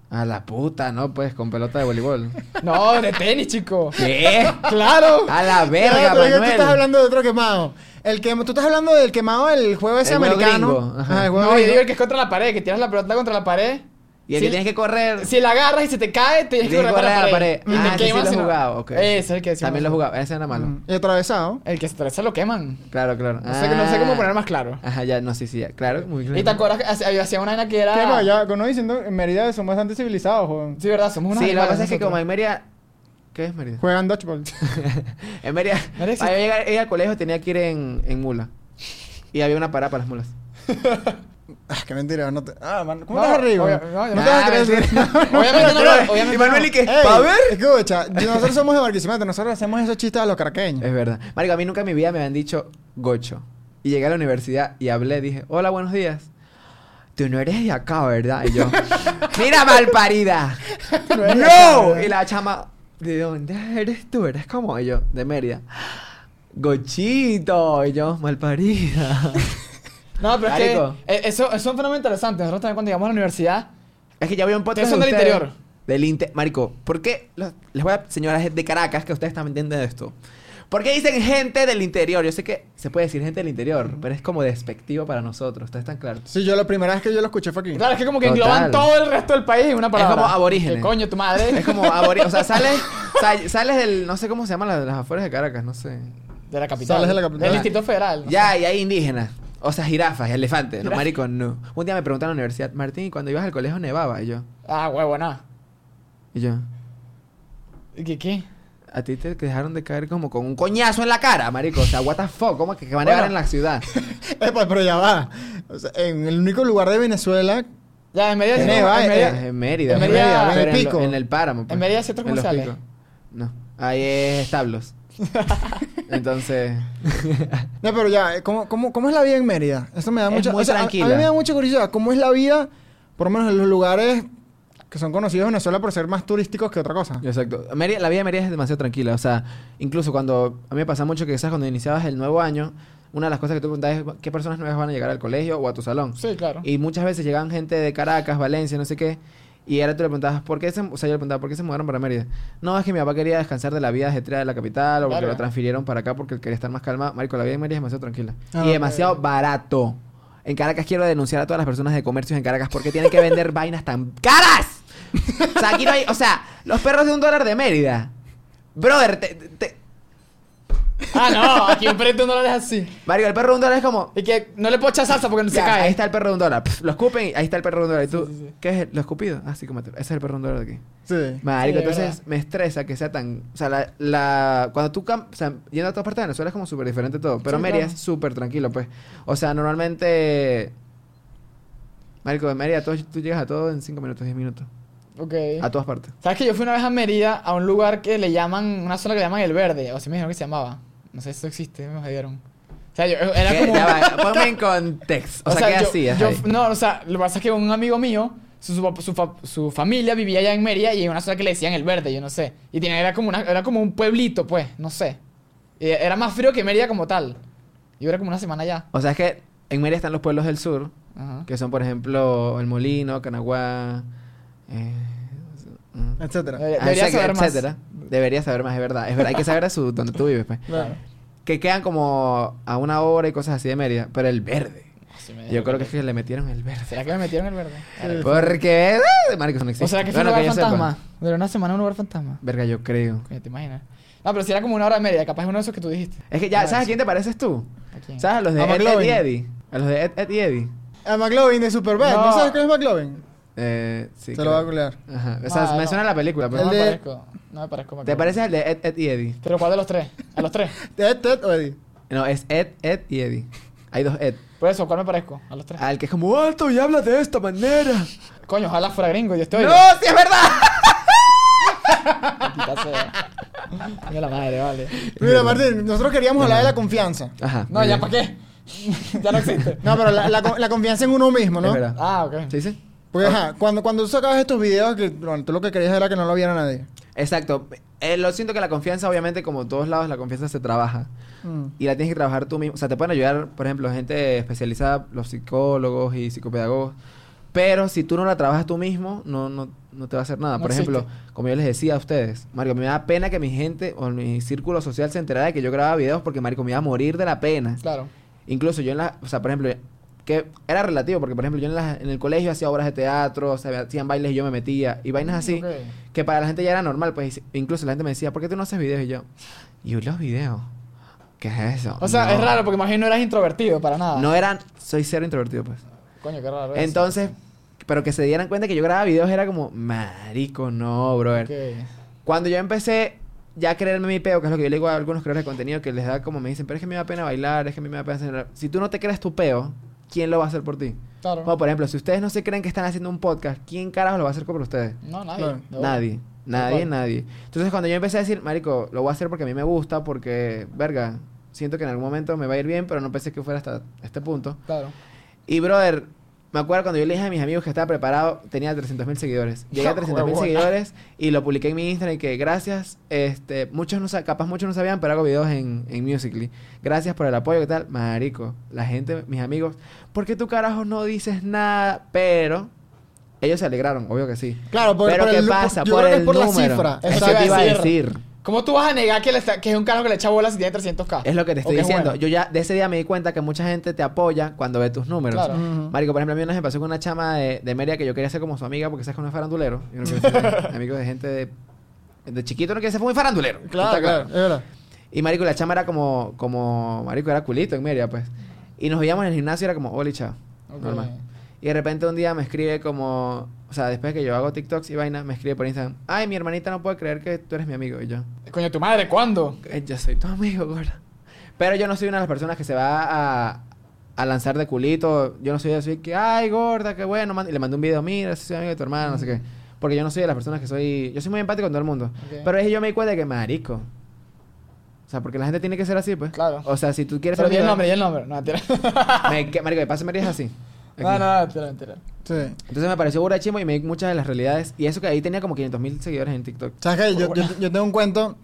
A la puta, ¿no? Pues, con pelota de voleibol. No, de tenis, chico. ¿Qué? claro. A la verga, pero es que tú Manuel. estás hablando de otro quemado. El que, tú estás hablando del quemado del juego ese El americano. gringo, ajá. Ajá, el juego No, yo digo el que es contra la pared, que tiras la pelota contra la pared Y el Sí. que tienes que correr... Si la agarras y se te cae, tienes que Tienes que correr para la correr a la pared. pared. Y Ah, te ese sí lo he jugado, ok. Ese es el que decimos También lo jugaba. Ese era malo. Mm. Y atravesado. El que se atraviesa lo queman. Claro, claro. No sé, no sé cómo Ah. poner más claro. Ajá, ya, no, sí, sí, ya. Claro, muy claro. Y te acuerdas que hacía una vaina que era. ¿Qué más? Ya, no diciendo, en Mérida son bastante civilizados, joven. Sí, verdad, somos unos Sí, lo que pasa es que como en Mérida... ¿Qué es Mérida? Juegan dodgeball. En Mérida... Mérida. Para llegar al colegio tenía que ir en, en mula. Y había una parada para las mulas. ah, qué mentira. No te... Ah, man, ¿cómo No, estás arriba? obvia- no, yo no no. te vas a creer. Obviamente no, lo- obviamente Y Manuel no. y que... Ey, ¿Pa ver? Escucha, nosotros somos de Barquisimeto, nosotros hacemos esos chistes a los caraqueños. Es verdad. Marico, a mí nunca en mi vida me habían dicho gocho. Y llegué a la universidad y hablé, dije, hola, buenos días. Tú no eres de acá, ¿verdad? Y yo, mira, malparida. No ¡No! y la chama, ¿de dónde eres tú? ¿Eres como yo? De Mérida. Gochito. Y yo, malparida. No, pero es que eh, eso, eso es un fenómeno interesante. Nosotros también cuando llegamos a la universidad, Es que ya había un podcast son de del ustedes- interior. Del inte Marico, ¿por qué? los- les voy a... Señoras de Caracas, que ustedes también entienden esto. ¿Por qué dicen gente del interior? Yo sé que se puede decir gente del interior, pero es como despectivo para nosotros. ¿Ustedes están claros? Sí, yo la primera vez que yo lo escuché fue aquí. claro, es que como que Total. engloban todo el resto del país en una palabra. como aborígenes. ¿Qué coño, tu madre? Es como abori- O sea, sales, sa- sales del... No sé cómo se llaman las, las afueras de Caracas, no sé. De la capital. Sales de la capital. Del Distrito Federal. no Ya, y hay indígenas. O sea, jirafas, elefantes. No, marico, no. Un día me preguntaron en la universidad, Martín, ¿y cuando ibas al colegio nevaba? Y yo. Ah, huevo, nada. y yo... ¿Qué? ¿Qué? A ti te dejaron de caer como con un coñazo en la cara, marico. O sea, what the fuck, ¿cómo que, que va a nevar Bueno. en la ciudad? Epa, pero ya va. O sea, en el único lugar de Venezuela Ya, en Mérida... En sí, Neva, en eh, Mérida- Es en Mérida. en pues. Mérida, Pero en el lo- pico. En el páramo. pues. En Mérida hay centros En los comerciales. picos. No. Ahí es establos. Entonces... No, pero ya, ¿cómo, cómo, cómo es la vida en Mérida? Eso me da Es mucha... muy o sea, a- tranquila. A, mí me da mucha curiosidad. ¿Cómo es la vida, por lo menos en los lugares que son conocidos en Venezuela por ser más turísticos que otra cosa? Exacto. Mérida- la vida de Mérida es demasiado tranquila. O sea, incluso cuando... A mí me pasa mucho que, ¿sabes? Cuando iniciabas el nuevo año, una de las cosas que tú preguntas es qué personas nuevas van a llegar al colegio o a tu salón. Sí, claro. Y muchas veces llegaban gente de Caracas, Valencia, no sé qué. Y ahora tú le preguntabas, ¿por qué se, o sea, yo le preguntaba, ¿por qué se mudaron para Mérida? No, es que mi papá quería descansar de la vida ajetreada de la capital o porque Claro. lo transfirieron para acá porque él quería estar más calmado. Marico, la vida en Mérida es demasiado tranquila. Ah, y demasiado barato. En Caracas quiero denunciar a todas las personas de comercios en Caracas porque tienen que vender vainas tan caras. O sea, aquí no hay, o sea, los perros de un dólar de Mérida. Brother, te, te- Ah, no, aquí un perrito no lo deja así. Marico, el perro de un dólar es como... Y que no le puedo echar salsa porque no se Ya, cae. Ahí está el perro de un dólar. Pff, lo escupen y ahí está el perro de un dólar. Y tú, Sí, sí, sí. ¿qué es? ¿Lo escupido? Ah, sí, cómetelo. Ese es el perro de un dólar de aquí. Sí. Marico, entonces me estresa que sea tan. O sea, la. la cuando tú. cam- O sea, yendo a todas partes de Venezuela es como súper diferente todo. Pero Sí, Mérida claro. es súper tranquilo, pues. O sea, normalmente. Marico, de Mérida tú, tú llegas a todo en 5 minutos, 10 minutos. Ok. A todas partes. ¿Sabes que yo fui una vez a Mérida a un lugar que le llaman, una zona que le llaman El Verde? O si me dijeron que se llamaba. No sé si eso existe, me jodieron. O sea, yo, era ¿Qué? como... Ya va, ponme en contexto. O, sea, ¿qué yo- hacías yo- ahí? No, o sea, lo que pasa es que un amigo mío, su, su, su fa- su familia vivía allá en Mérida y en una zona que le decían El Verde, yo no sé. Y tenía, era, como una, era como un pueblito, pues, no sé. Y era más frío que Mérida como tal. Yo era como una semana allá. O sea, es que en Mérida están los pueblos del sur, Ajá. que son, por ejemplo, El Molino, Canaguá. Eh. Etcétera. Debería- Ah, debería más. etcétera. Debería saber más, es verdad. Es verdad, hay que saber a su, donde tú vives, pues. Claro. Que quedan como a una hora y cosas así de Mérida. Pero el verde. Yo creo que es que le metieron el verde. ¿Será que me metieron El Verde? Porque... marico, eso no existe. O sea, que fue Bueno, un lugar fantasma. Duró una semana en un lugar fantasma. Verga, yo creo. Coño, ¿Te imaginas? No, pero si era como una hora de Mérida, capaz es uno de esos que tú dijiste. Es que ya, Ah, ¿sabes a quién te pareces tú? ¿A quién? ¿Sabes a los de A Ed, Ed y Eddie? A los de Ed, Ed y Eddie. A McLovin de Superbad. ¿No, No. sabes quién es McLovin? Eh, sí. Se creo. lo va a googlear. Ajá. O sea, Ah, me no. suena la película, No pero... El me de- parezco. No me parezco. ¿Te McLovin. pareces al de Ed, Ed y Eddie? ¿Pero cuál de los tres? ¿A los tres? ¿Ted, Ted o Eddie? No, es Ed, Ed y Eddie. Hay dos Ed. Por eso, ¿cuál me parezco? A los tres. Al que es como alto y habla de esta manera. Coño, ojalá fuera gringo, yo estoy. ¡No! ¡Sí es verdad! Mira la madre, vale. Mira, Martín, nosotros queríamos hablar de la confianza. Ajá. No, ya para qué. ya no existe. No, pero la, la con- la confianza en uno mismo, ¿no? Es verdad. Ah, ok. ¿Sí, sí? Porque, ajá, cuando, cuando tú sacabas estos videos, que bueno, tú lo que querías era que no lo viera nadie. Exacto. Eh, lo siento que la confianza, obviamente, como en todos lados, la confianza se trabaja. Mm. Y la tienes que trabajar tú mismo. O sea, te pueden ayudar, por ejemplo, gente especializada, los psicólogos y psicopedagogos. Pero si tú no la trabajas tú mismo, no, no, no te va a hacer nada. No por ejemplo, como yo les decía a ustedes, Mario, me da pena que mi gente o mi círculo social se enterara de que yo grababa videos porque, Marico, me iba a morir de la pena. Claro. Incluso yo en la... O sea, por ejemplo, que era relativo, porque por ejemplo yo en, la- en el colegio hacía obras de teatro, o sea, hacían bailes y yo me metía, y vainas así, Ok. que para la gente ya era normal, pues incluso la gente me decía, ¿por qué tú no haces videos? Y yo, ¿y los videos? ¿Qué es eso? O sea, No. es raro porque imagino no eras introvertido para nada. No eran, soy cero introvertido, pues. Coño, qué raro. eso. Entonces, pero que se dieran cuenta que yo grababa videos era como, marico, no, brother. Ok. Cuando yo empecé ya a creerme mi peo, que es lo que yo le digo a algunos creadores de contenido, que les da como me dicen, pero es que me da pena bailar, es que a mí me da pena hacer... Si tú no te crees tu peo, ¿quién lo va a hacer por ti? Claro. Como por ejemplo, si ustedes no se creen que están haciendo un podcast, ¿quién carajo lo va a hacer por ustedes? No, nadie. Claro. Nadie. Nadie, nadie. Entonces cuando yo empecé a decir, marico, lo voy a hacer porque a mí me gusta, porque, verga, siento que en algún momento me va a ir bien, pero no pensé que fuera hasta este punto. Claro. Y, brother, me acuerdo cuando yo le dije a mis amigos que estaba preparado, tenía 300 mil seguidores. Llegué a 300 mil seguidores y lo publiqué en mi Instagram y que gracias, este, muchos no capaz muchos no sabían, pero hago videos en, en Musical.ly. Gracias por el apoyo, ¿qué tal? Marico, la gente, mis amigos, ¿por qué tú carajo no dices nada? Pero ellos se alegraron, obvio que sí. Claro, por, pero por ¿qué el, pasa? por que el es por la número. cifra. Eso te Iba a decir. ¿Cómo tú vas a negar que, le está- que es un carajo que le echa bolas y tiene 300k? Es lo que te estoy diciendo. bueno. Yo ya de ese día me di cuenta que mucha gente te apoya cuando ve tus números. Claro. Marico, por ejemplo, a mí una vez me pasó con una chama de, de Mérida que yo quería ser como su amiga porque sabes que uno es farandulero. Yo no quiero ser amigo de gente de... De chiquito no quiere ser muy farandulero. Claro, claro, es verdad. Y marico, la chama era como... Como... Marico, era culito en Mérida, pues. Y nos veíamos en el gimnasio y era como... Oli, chao. Ok. Normal. Y de repente un día me escribe como... O sea, después de que yo hago TikToks y vaina, me escribe por Instagram. Ay, mi hermanita no puede creer que tú eres mi amigo. Y yo... Coño, tu madre, ¿cuándo? Eh, Yo soy tu amigo, gorda. Pero yo no soy una de las personas que se va a, a lanzar de culito. Yo no soy así que, ay, gorda, qué bueno. man-". Y le mandé un video, mira, soy amigo de tu hermana, no sé qué. Porque yo no soy de las personas que soy... Yo soy muy empático con todo el mundo. Pero es que yo me di cuenta de que, marico. O sea, porque la gente tiene que ser así, pues. Claro. O sea, si tú quieres Pero di el nombre, di el nombre. No, mentira. Me, que, marico, me pasa es así. Aquí. no, no, no, mentira, mentira. Sí. Entonces me pareció burda de chimo y me di muchas de las realidades. Y eso que ahí tenía como 500 mil seguidores en TikTok. ¿Sabes qué? Yo, yo, yo tengo un cuento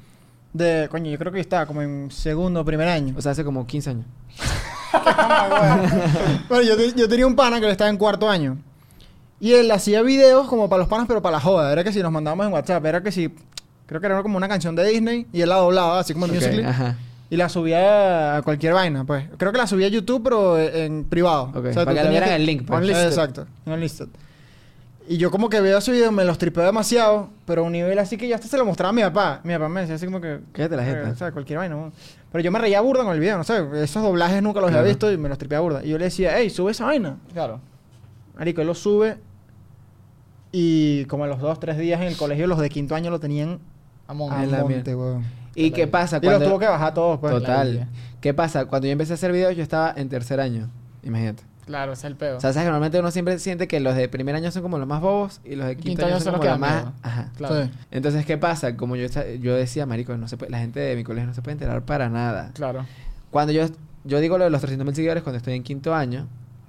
de... Coño, yo creo que estaba como en segundo o primer año. O sea, hace como 15 años. Bueno, yo, yo tenía un pana que él estaba en cuarto año. Y él hacía videos como para los panas, pero para la joda. Era que si nos mandábamos en WhatsApp, era que si... Creo que era como una canción de Disney y él la doblaba, así como en Ok, Musical.ly. Ajá. Y la subía a cualquier vaina, pues. Creo que la subía a YouTube, pero en privado. Ok, tú para que lo el link, pues. Unlisted. Exacto, Unlisted. Y yo como que veo ese video, me los tripeo demasiado, pero a un nivel así que yo hasta se lo mostraba a mi papá. Mi papá me decía así como que... Cállate la jeta. eh, O sea, cualquier vaina. ¿no? Pero yo me reía burda con el video, no sé. Esos doblajes nunca los Claro. había visto y me los tripeaba burda. Y yo le decía, hey, sube esa vaina. Claro. Marico, él lo sube y como a los dos, tres días en el colegio, los de quinto año lo tenían a monte, weón. ¿Y qué pasa Y los cuando... tuvo que bajar todos, pues. Total. ¿Qué pasa? Cuando yo empecé a hacer videos, yo estaba en tercer año. Imagínate. Claro, ese es el peor. O sea, sabes que normalmente uno siempre siente que los de primer año son como los más bobos y los de quinto, año son, como los dan más. miedo. Ajá. Claro. Sí. Entonces, ¿qué pasa? Como yo, yo decía, marico, no se puede- la gente de mi colegio no se puede enterar para nada. Claro. Cuando yo, yo digo lo de los 300 mil seguidores cuando estoy en quinto año,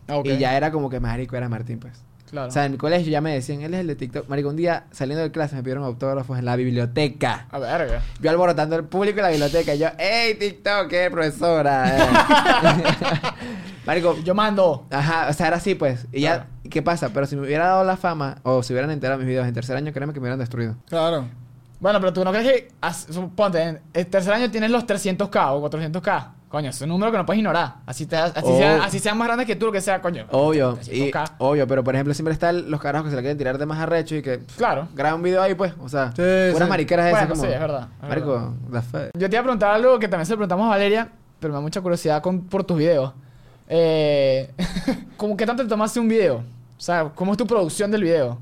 Ah, ok. y ya era como que marico era Martín, pues. Claro. O sea, en mi colegio ya me decían, él es el de TikTok. Marico, un día saliendo de clase me pidieron autógrafos en la biblioteca. a verga. Yo alborotando el público en la biblioteca. Y yo, ¡Ey, TikTok, qué profesora! eh". Marico, Yo mando. Ajá, o sea, era así, pues. Y Claro. ya, ¿qué pasa? Pero si me hubiera dado la fama, o si hubieran enterado mis videos en tercer año, créeme que me hubieran destruido. Claro. Bueno, pero tú no crees que. Ponte, en el tercer año tienes los 300k o 400k. Coño, es un número que no puedes ignorar. Así, te, así, Oh. sea, así sean más grandes que tú, lo que sea, coño. Obvio, y, 300K. obvio, pero por ejemplo, siempre están los carajos que se la quieren tirar de más arrecho y que Claro. graban un video ahí, pues. O sea, Sí, unas sí. mariqueras esas Bueno, como. sí, es verdad, es Marico, la fe. Yo te iba a preguntar algo que también se lo preguntamos a Valeria, pero me da mucha curiosidad con, por tus videos. Eh, ¿Cómo qué tanto te tomaste un video? O sea, ¿cómo es tu producción del video?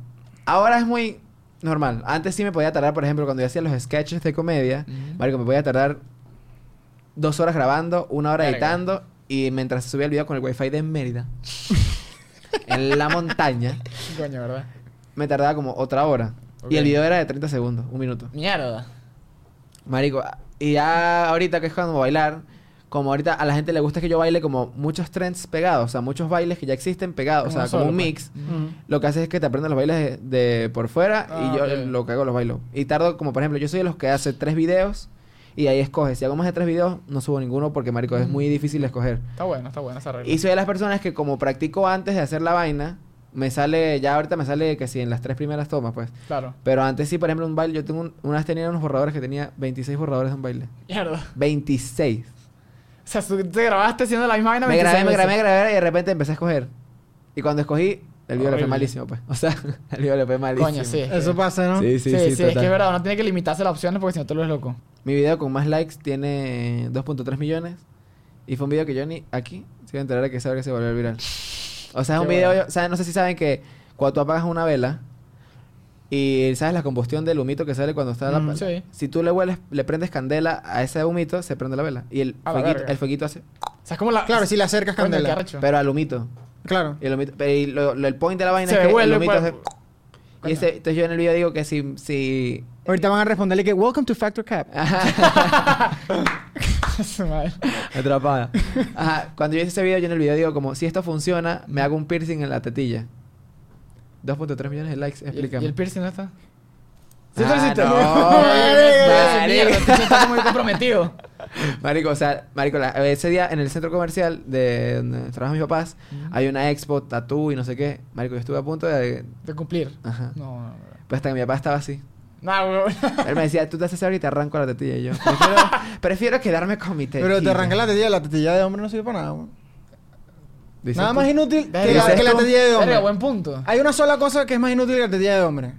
Ahora es muy normal. Antes sí me podía tardar, por ejemplo, cuando yo hacía los sketches de comedia, Ujú. Marico, me podía tardar dos horas grabando, una hora Verga. editando y mientras subía el video con el wifi de Mérida, en la montaña, Coño, ¿verdad? me tardaba como otra hora. Ok. Y el video era de 30 segundos, un minuto. Mierda. Marico, y ya ahorita que es cuando bailar, como ahorita a la gente le gusta que yo baile como muchos trends pegados, o sea, muchos bailes que ya existen pegados, o Como sea, como un pues. mix. Lo que hace es que te aprendes los bailes de, de por fuera Ah, y yo ok. lo que hago los bailo. Y tardo, como por ejemplo, yo soy de los que hace tres videos y ahí escoges. Si hago más de tres videos, no subo ninguno porque, marico, es muy difícil escoger. Está bueno, está bueno esa regla. Y soy de las personas que como practico antes de hacer la vaina, me sale, ya ahorita me sale que sí, en las tres primeras tomas, pues. Claro. Pero antes sí, por ejemplo, un baile, yo tengo un- una vez tenía unos borradores que tenía 26 borradores de un baile. Mierda. 26. O sea, tú te grabaste haciendo la misma vaina Me 26 grabé, me grabé, me grabé y de repente empecé a escoger. Y cuando escogí, el video le fue malísimo, pues. O sea, el video le fue malísimo. Coño, sí. Eso pasa, ¿no? Sí, Sí, sí, sí, sí, es que es verdad, uno tiene que limitarse las opciones porque si no te lo ves loco. Mi video con más likes tiene 2.3 millones. Y fue un video que yo ni aquí se iba a enterar de que esa que se volvió viral. O sea, es un video, bueno. o sea, no sé si saben que cuando tú apagas una vela y sabes la combustión del humito que sale cuando está la Mm, pa- sí. Si tú le hueles, le prendes candela a ese humito, se prende la vela. Y el, A la fueguito, verga. el fueguito hace, O sea, es como la... Claro, si le acercas candela. pero al humito. Claro. Y el humito, pero y lo- lo- el point de la vaina Se es que el hace... Y ese- entonces yo en el video digo que si, si Ahorita van a responderle que Welcome to Factor Cap. Atrapada. Ajá, cuando yo hice ese video, yo en el video digo como, si esto funciona, me hago un piercing en la tetilla. 2.3 millones de likes, ¿Y el, explícame. y el piercing no está? ¿Sí Ah, lo hiciste? no, Mierda, marico. chico está muy comprometido. Marico, o sea, marico, la- ese día en el centro comercial de donde trabajan mis papás, hay una expo, tatú y no sé qué. Marico, yo estuve a punto de... De cumplir. Ajá. No, no, Pues hasta que mi papá estaba así. no. No, weón. Él me decía, tú te haces te arranco la tetilla. Y yo, prefiero, prefiero quedarme con mi tetilla. Pero te arranca la tetilla, la tetilla de hombre no sirve para nada. weón. Nada tú. más inútil que la, que tetilla de hombre. Verga, buen punto. Hay una sola cosa que es más inútil que la tetilla de hombre.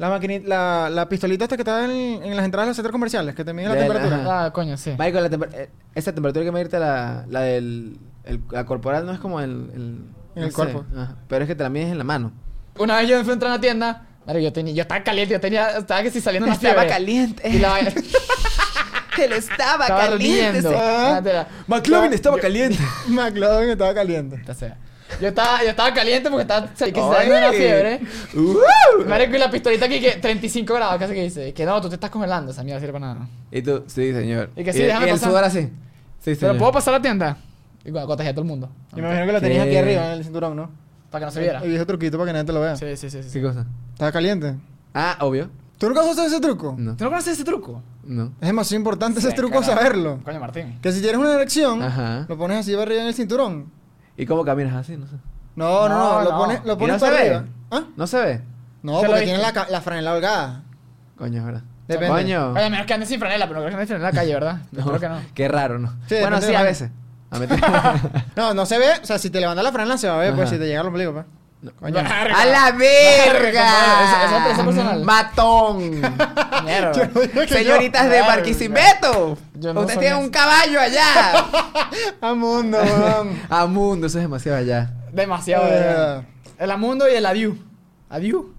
La maquinita, la, la pistolita esta que está en, en las entradas de los centros comerciales, que te mide la temperatura. ajá. Ah, coño, sí. Marico, la temper- eh, esa temperatura que medirte la, la del... el- la corporal no es como el... el En el cuerpo. Ajá. Pero es que te la mides en la mano. Una vez yo fui a entrar a una tienda. Yo, tenía, yo estaba caliente, yo tenía... Estaba que si saliendo una fiebre. caliente. Y la vaina... Él estaba, estaba caliente. ese- Ah. McLovin estaba yo- caliente. McLovin estaba caliente. O sea, yo estaba, yo estaba caliente porque estaba que de una Oye. fiebre. Uh. Marico, y la pistolita aquí que 35 grados, casi que dice. Que no, tú te estás congelando, esa mierda sirve para nada. Y tú, sí, señor. Y que sí, y, déjame y el pasar. sudor así. Sí, Pero señor. puedo pasar a la tienda. Y bueno, contagié a todo el mundo. Yo me imagino que lo tenías Sí. aquí arriba en el cinturón, ¿no? Para que no se viera. El viejo truquito para que nadie te lo vea. Sí, sí, sí. sí. ¿Qué cosa? Estaba caliente. Ah, obvio. ¿Tú nunca has usado ese truco? No. ¿Tú no conoces ese truco? No. Es demasiado importante ese truco carajo. saberlo. Coño, Martín. Que si tienes una erección, Ajá. lo pones así arriba en el cinturón. ¿Y cómo caminas así? No sé. No, no, no, No, lo pones, lo ¿Y pones no se para ve? arriba. ¿Ah? ¿No se ve? No, ¿Qué lo porque tiene la, ca- la franela holgada. Coño, es verdad. Depende. Coño. Oye, menos que andes sin franela, pero no creo que andes sin franela en la calle, ¿verdad? No, Creo que no. Qué raro, ¿no? Sí, bueno, depende sí, de a la- veces. A meter- No, no se ve. O sea, si te levantas la franela se va a ver, pues Ajá. si te llega al ombligo, pues. Coño. ¡A la Verga, es personal. ¡Matón! Yo Señoritas de. Barquisimeto. No Usted tiene un caballo allá. yo- A mundo, weón. A mundo, eso es demasiado allá. Demasiado. Verga. El Amundo y el Adiu. ¿Adiu?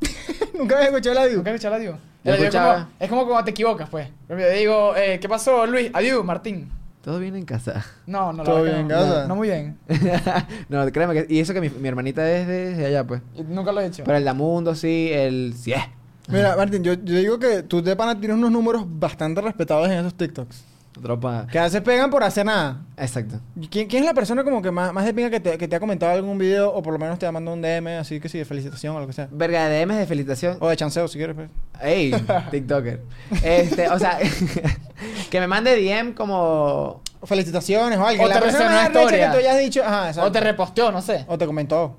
Nunca había escuchado la ¿Nunca diu. has escuchado el Adiu? El adiu es como, es como cuando te equivocas, pues. Yo digo, eh, ¿qué pasó, Luis? Adiu, Martín. Todo bien en casa. No, no, la ¿Todo bien en no. casa? No, no muy bien. no, créeme que... Y eso que mi, mi hermanita es de, de allá, pues. Y Nunca lo he hecho. Pero el Damundo, sí. El... Sí, eh. Mira, Martín, yo, yo digo que tú de pana tienes unos números bastante respetables en esos TikToks. Tropa... Que veces pegan por hacer nada. Exacto. ¿Quién, quién es la persona como que más, más de pinga que te, que te ha comentado algún video o por lo menos te ha mandado un DM así que sí, de felicitación o lo que sea? Verga de DMs de felicitación. O de chanceo si quieres, pues. Ey, TikToker. Este, o sea, que me mande DM como... O felicitaciones o algo. O la te más una historia. que tú hayas dicho, ajá, exacto. O te reposteó, no sé. O te comentó.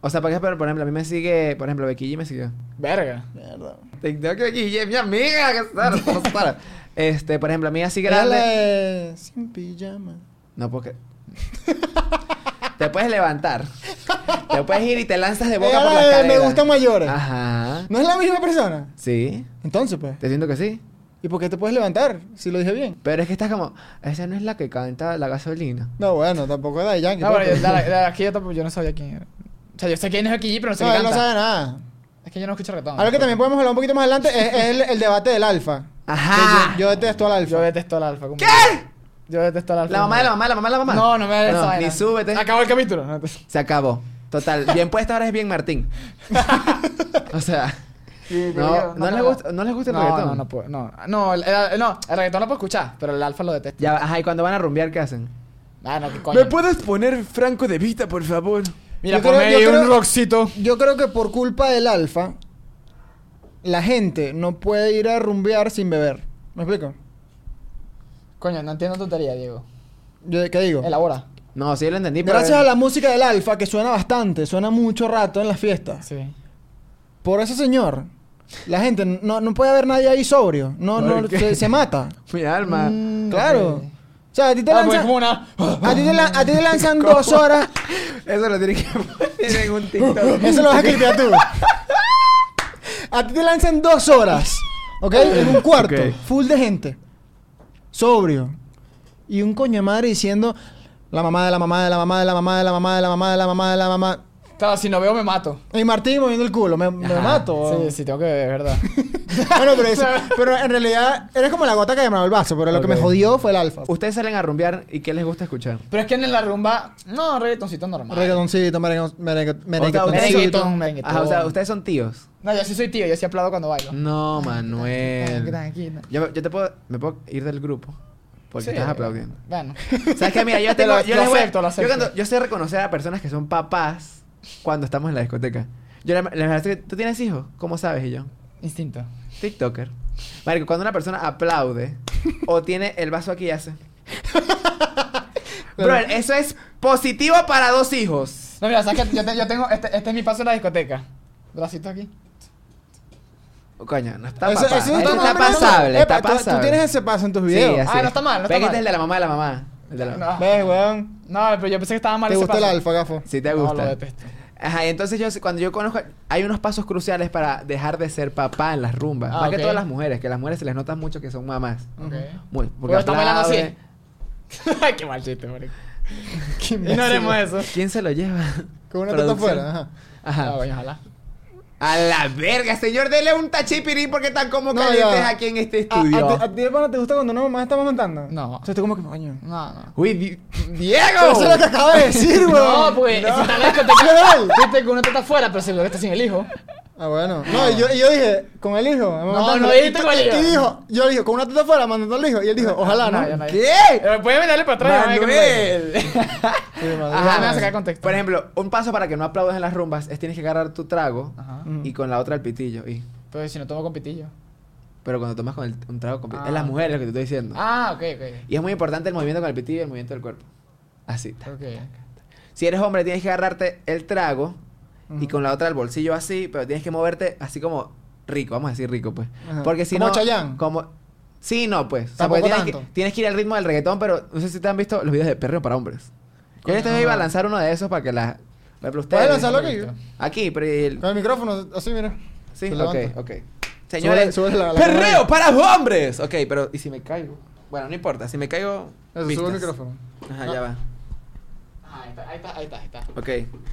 O sea, por ejemplo, por ejemplo, a mí me sigue, por ejemplo, Becky G me siguió. Verga. Mierda. TikTok Becky G es mi amiga, que. Este, por ejemplo, a mí así grande. de... Sin pijama. No, porque. te puedes levantar. Te puedes ir y te lanzas de boca Era por la escalera. Me gustan mayores. Ajá. ¿No es la misma persona? Sí. Entonces, pues. Te siento que sí. ¿Y por qué te puedes levantar? Si lo dije bien. Pero es que estás como. Esa no es la que canta la gasolina. No, bueno, tampoco era de Yankee. No, pues, bueno, yo, pero- la, aquí yo, tampoco- yo no sabía quién era. O sea, yo sé quién es Becky G, pero no sé No, quién él no canta. sabe nada. Es que yo no escucho reggaetón. Algo que también podemos hablar un poquito más adelante es, es el, el debate del alfa. Ajá. Yo, yo detesto al alfa. Yo detesto al alfa. ¿Qué? Yo detesto al alfa. La mamá de la mamá, la mamá de la mamá. No, no me da esa No. Ni súbete. Acabó el capítulo. No, Se acabó. Total. Bien puesta ahora es bien Martín. o sea. No, no, les gusta, no les gusta el no, reggaetón. No, no puedo. No, no, el, el- no, el reggaetón lo puedo escuchar, pero el alfa lo detesto. Ya, ajá, y cuando van a rumbear, ¿qué hacen? Ah, no, qué coño. puedes poner Franco de Vita, por favor? Mira, Yo creo- ponme yo ahí un creo- rockcito. Yo creo que por culpa del alfa, la gente no puede ir a rumbear sin beber. ¿Me explico? Coño, no entiendo tu teoría, Diego. Yo, ¿Qué digo? Elabora. No, sí lo entendí, pero... Gracias a la música del alfa, que suena bastante, suena mucho rato en las fiestas. Sí. Por ese señor, la gente no, no puede haber nadie ahí sobrio. No, ¿Por no, qué? se, se mata. Mi alma. Mm, Claro. O sea, a ti te Ah, pues lanzan... como una... A ti te, lan- a ti te lanzan dos horas... Eso lo tienes que poner en un TikTok. Eso lo vas a clipear tú. A ti te lanzan dos horas, ¿ok? En un cuarto, Ok. full de gente. Sobrio. Y un coño de madre diciendo la mamá de la mamá de la mamá de la mamá de la mamá de la mamá de la mamá de la mamá. Claro, si no veo me mato. Y Martín moviendo el culo, me, me Ajá. mato. Sí, sí, tengo que ver, ¿verdad? Bueno, pero, eso- pero en realidad eres como la gota que llamaba el vaso, pero lo que me Ok. jodió fue el alfa. Ustedes salen a rumbear y ¿qué les gusta escuchar? Pero es que en la rumba... No, reggaetoncito normal. Reggaetoncito, merengue, merengue, Merenguetón. Merenguetón, merenguetón. Ajá, o sea, ustedes son tíos. No, yo sí soy tío, yo sí aplaudo cuando bailo. No, Manuel. Tranquilo. Yo, yo te puedo, me puedo ir del grupo porque Sí. estás aplaudiendo. Bueno. ¿Sabes qué? Mira, yo Te tengo, lo- yo lo les voy a- acepto, lo Yo, acepto. cuando- yo sé reconocer a personas que son papás cuando estamos en la discoteca. Yo verdad es que tú tienes hijos, ¿cómo sabes? Y yo, Instinto. TikToker. Marico, cuando una persona aplaude o tiene el vaso aquí y hace. Bro, eso es positivo para dos hijos. No, mira, ¿sabes qué? Yo, te- yo tengo... Este, este es mi paso en la discoteca. Bracito aquí. Coño, no está Eso- papá. eso Esto está está pasable, Epa, está pasable. Tú tienes ese paso en tus Sí, videos. así. Ah, no está mal, no está que mal. este es el de la mamá de la mamá. El de la- No. ¿Ves, weón? No, pero yo pensé que estaba mal ¿Te ese gusta el paso. alfa, gafo? Si te No, gusta. lo detesto. Ajá, y entonces yo cuando yo conozco, hay unos pasos cruciales para dejar de ser papá en las rumbas. Ah, Más que ok. todas las mujeres, que las mujeres se les nota mucho que son mamás. Ok. Muy, Porque están bailando así. qué mal chiste, marico. No haremos eso. ¿Quién se lo lleva? Con una teta afuera, ajá. Ajá. Ah, bueno, ojalá. A la verga, señor, dele un tachipirí porque están como No, calientes ya. aquí en este ¿A, estudio. a ti, a ti, hermano, te gusta cuando una mamá está montando? No. O sea, tú como que, coño. No, no. Uy, Di- Diego. eso es lo que acabas de decir, weón. No, pues, No. si está en la discoteca, viste que uno está afuera, pero seguro que está sin el hijo. Ah, bueno. No, y yo, y yo dije, con el hijo. No, no dijiste con el hijo. Y dijo, yo dije, con una teta afuera, mandando al hijo. Y él dijo, ojalá, ¿no? No, yo no. ¿Qué? Pero pueden darle para atrás. Manuel. Sí, madre. Ajá, me va a sacar contexto. Por ejemplo, un paso para que no aplaudas en las rumbas es tienes que agarrar tu trago Ajá. Mm. y con la otra el pitillo. Y, Pues si no tomo con pitillo. pero cuando tomas con el- un trago con pitillo. Ah, es las ok. mujeres lo que te estoy diciendo. Ah, ok, ok. Y es muy importante el movimiento con el pitillo y el movimiento del cuerpo. Así. Ok. Si eres hombre, tienes que agarrarte el trago y con la otra el bolsillo así, pero tienes que moverte así como rico, vamos a decir rico, pues. Porque si ¿Como no. Como. Sí, no, pues. O sea, tienes que, tienes que ir al ritmo del reggaetón, pero no sé si te han visto los videos de perreo para hombres. Yo este iba a lanzar uno de esos para que la. Por ejemplo, ustedes. ¿Puedes lanzarlo aquí? Aquí, pero. el- Con el micrófono, así, mira. Sí, Se ok, ok. Señores, Súbele- súbele la- la perreo para hombres. Ok, pero ¿y si me caigo? Bueno, no importa, si me caigo. Eso, sube el micrófono. Ajá, Ah. ya va. Ah, ahí está, ahí está, ahí está. Ahí está. Ok,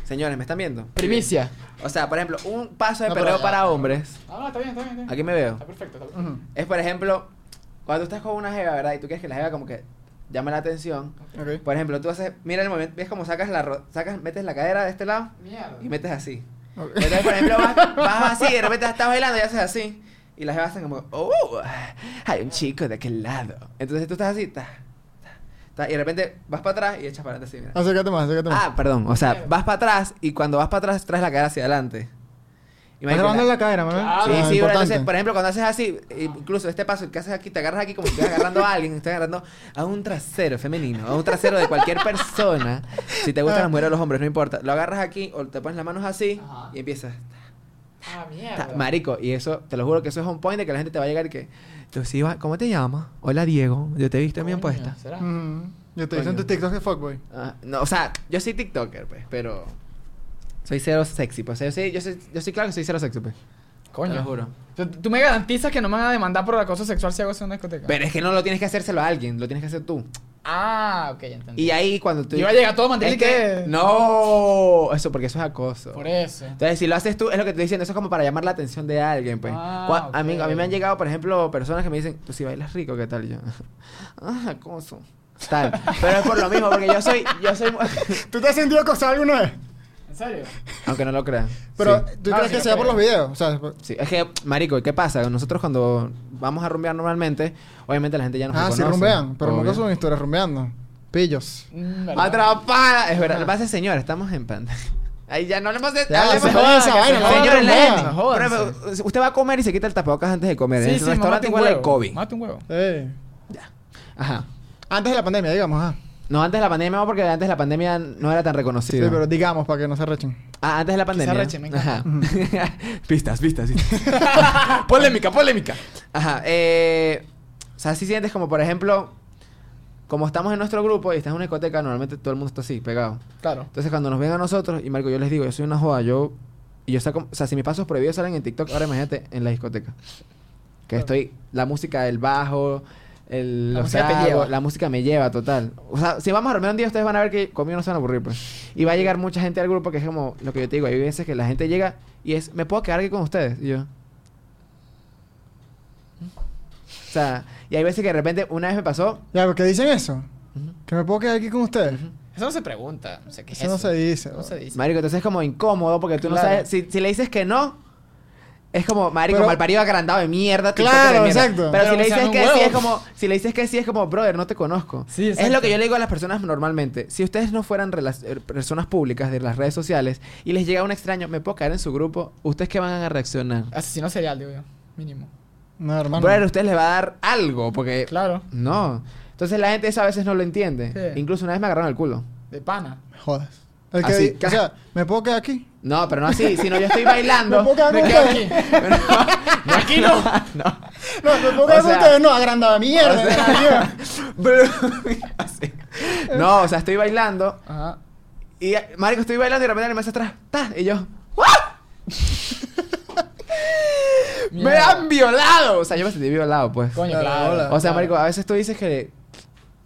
señores, ¿me están viendo? Primicia. O sea, por ejemplo, un paso de No, pero perreo ya. para hombres. Ah, no, está bien, está bien. Está bien. Aquí me veo. Está perfecto, está perfecto. Ujú. Es, por ejemplo, cuando tú estás con una jeva, ¿verdad? Y tú quieres que la jeva como que llame la atención. Ok. Por ejemplo, tú haces, mira el movimiento, ves cómo sacas la, ro- sacas, metes la cadera de este lado Mierda. y metes así. Ok. Entonces, por ejemplo, vas, vas así, de repente estás bailando y haces así. Y las jevas hacen como, oh, hay un chico de aquel lado. Entonces tú estás así, ta, ta, y de repente vas para atrás y echas para adelante así, mira. Acércate más, acércate más. Ah, perdón, o sea, vas para atrás y cuando vas para atrás traes la cadera hacia adelante. Y Estás grabando la- cadera, Manuel. Claro. Sí, Ah, sí, importante. entonces, por ejemplo, cuando haces así, incluso este paso que haces aquí, te agarras aquí como si estuvieras agarrando a alguien, estás agarrando a un trasero femenino, a un trasero de cualquier persona. Si te gustan las mujeres o los hombres, no importa. Lo agarras aquí o te pones las manos así Ajá. y empiezas. Ah, ta, mierda. marico, y eso, te lo juro que eso es un point de que la gente te va a llegar y que. ¿Cómo te llamas? Hola Diego, yo te he visto bien Coño, puesta. ¿será? Ujú. Yo te Coño. hice en tu TikTok de fuckboy. Ah, no, o sea, yo soy TikToker, pues, pero. Soy cero sexy, pues. Yo soy, yo soy, yo soy claro que soy cero sexy, pues. Coño. Te lo juro. Tú- Tú me garantizas que no me van a demandar por acoso sexual si hago eso en una discoteca. Pero es que no lo tienes que hacérselo a alguien, lo tienes que hacer tú. Ah, ok, ya entendí. Y ahí cuando tú... Iba a llegar todo mantel Es y que... que- No, eso porque eso es acoso. Por eso. Entonces, si lo haces tú, es lo que te estoy diciendo, eso es como para llamar la atención de alguien, pues. Ah, a, mí, a mí ok. me han llegado, por ejemplo, personas que me dicen, tú si bailas rico, ¿qué tal? Y yo, ah, acoso. Tal. Pero es por lo mismo, porque yo soy, yo soy... ¿Tú te has sentido acosado alguna vez? ¿En serio? Aunque no lo crean. Pero, Sí. ¿tú Ah, crees sí, que sea por creo. los videos? O sea, Sí, es que, marico, ¿y ¿qué pasa? Nosotros cuando vamos a rumbear normalmente, obviamente la gente ya nos ah, sí rumbean, pero nunca suben historias rumbeando. Pillos. Mm. Atrapada. Es verdad. Ajá. Lo que pasa es, señor, estamos en pantalla. Ahí ya no hablemos de... Ya, se esa vaina, se no. Señores. No, usted va a comer y se quita el tapabocas antes de comer. Sí, en sí, mate restaurante un igual hay huevo. COVID. Mate un huevo. Sí. Ajá. Antes de la pandemia, digamos, ah. No, antes de la pandemia, no, porque antes de la pandemia no era tan Sí, reconocido. pero digamos para que no se rechen. Ah, antes de la pandemia. arreche, me encanta. Ajá. pistas, pistas, pistas. polémica, polémica. Ajá. Eh, o sea, si sientes como, por ejemplo, como estamos en nuestro grupo y estás en una discoteca, normalmente todo el mundo está así, pegado. Claro. Entonces cuando nos ven a nosotros, y Marco, yo les digo, yo soy una joda, yo... Y yo saco... O sea, si mis pasos prohibidos salen en TikTok, ahora imagínate en la discoteca. Que estoy... La música del bajo, el, La los música te tragos, lleva. la música me lleva, total. O sea, si vamos a reunir un día, ustedes van a ver que conmigo no se van a aburrir, pues. Y va a llegar mucha gente al grupo que es como lo que yo te digo. Hay veces que la gente llega y es, ¿me puedo quedar aquí con ustedes? Y yo... O sea, y hay veces que de repente, una vez me pasó... Ya, ¿por qué dicen eso? Que me puedo quedar aquí con ustedes. Eso no se pregunta. Qué es Eso no se dice. No se dice. Marico, entonces es como incómodo porque tú no sabes. Si, si le dices que no, es como, Marico, Pero- malparido agrandado de mierda. Claro, de mierda. exacto. Pero, Pero si le dices que sí, huevo. es como, si le dices que sí, es como, brother, no te conozco. Sí, es lo que yo le digo a las personas normalmente. Si ustedes no fueran eh, personas públicas de las redes sociales y les llega un extraño, me puedo caer en su grupo, ¿ustedes qué van a reaccionar? Asesino serial, digo yo. Mínimo. No, hermano. Brother, ustedes les va a dar algo porque. Claro. No. Entonces la gente eso a veces no lo entiende. Sí. Incluso una vez me agarraron el culo. De pana. Me jodas. El que Así, di- o sea, ¿me puedo quedar aquí? No, pero no así, sino yo estoy bailando. ¿Me puedo quedar Me con quedo aquí. aquí no. no. No, ¿me puedo quedar O con ustedes? No, agrandada mierda. O sea- así. No, o sea, estoy bailando Ajá. y marico estoy bailando y de repente me hace atrás, ta, y yo, ¡Ah! me han violado, o sea, yo me sentí violado, pues. Coño, Claro. O sea, claro. marico, a veces tú dices que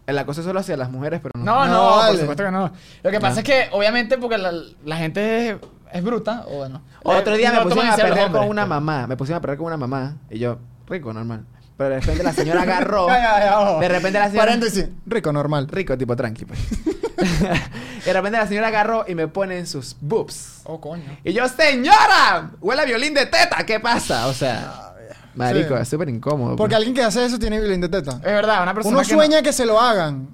el acoso es solo hacia las mujeres, pero no. No, no, No, por supuesto que no. Lo que pasa No. es que, obviamente, porque la, la gente es, es bruta, o bueno. Otro día no me pusieron a perder con una pues. mamá, me pusieron a perder con una mamá y yo, rico, normal. Pero de repente la señora agarró, Ya, ya, ya, ojo. de repente la señora Paréntesis. Rico, normal. rico, tipo tranqui, pues. y de repente la señora agarró y me pone en sus boobs. Oh, coño. Y yo, señora, huele a violín de teta, ¿qué pasa? O sea, marico, Sí. es súper incómodo. Porque pues. alguien que hace eso tiene violín de teta. Es verdad, una persona Uno que no- sueña que se lo hagan.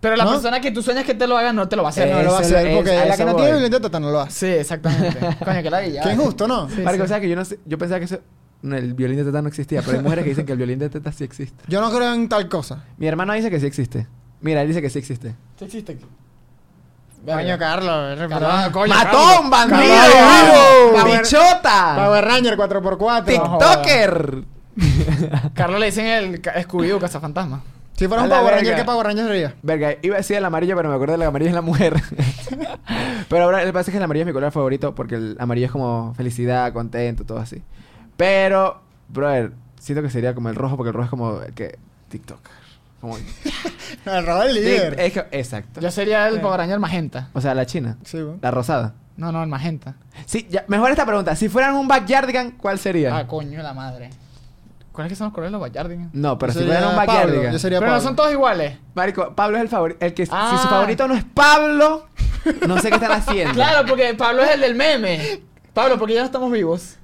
pero la ¿no? persona que tú sueñas que te lo haga no te lo va a hacer. no lo va a hacer. es- Porque a la que no voy. tiene violín de teta no lo hace. Sí, exactamente. Coño, que la guilla. Qué injusto, ¿no? Sí, Marico, sí. ¿sabes que yo no sé, yo pensaba que eso, el violín de teta no existía, pero hay mujeres que dicen que el violín de teta sí existe. Yo no creo en tal cosa. Mi hermano dice que sí existe. Mira, él dice que sí existe. Sí existe. Coño, Carlos. Carlos, coño, ¡Mató Carlos. a un bandido! Carlos, vivo. ¡Bichota! Power Ranger 4x4. ¡TikToker! Carlos le dicen el Scooby-Doo, cazafantasma. Si fuera un Power Ranger. ¿qué Power Ranger sería? Verga, iba a decir el amarillo, pero me acuerdo del amarillo es la mujer. pero ahora el pasa es que el amarillo es mi color favorito porque el amarillo es como felicidad, contento, todo así. Pero, brother, siento que sería como el rojo porque el rojo es como el que TikTok. Como El líder. Es que- exacto. Yo sería el Sí. Power Ranger magenta. O sea, la china, Sí, bueno. la rosada. No, no, el magenta. Sí, ya, mejor esta pregunta. Si fueran un backyardigan, ¿cuál sería? Ah, coño, la madre. ¿Cuáles que son los colores de los Backyardigans? no, pero Yo si sería fueran un Pablo, backyardigan. Yo sería Pero no Pablo. son todos iguales. Marico, Pablo es el favorito. El que si Ah. su favorito no es Pablo, no sé qué están haciendo. Claro, porque Pablo es el del meme. Pablo, porque ya no estamos vivos.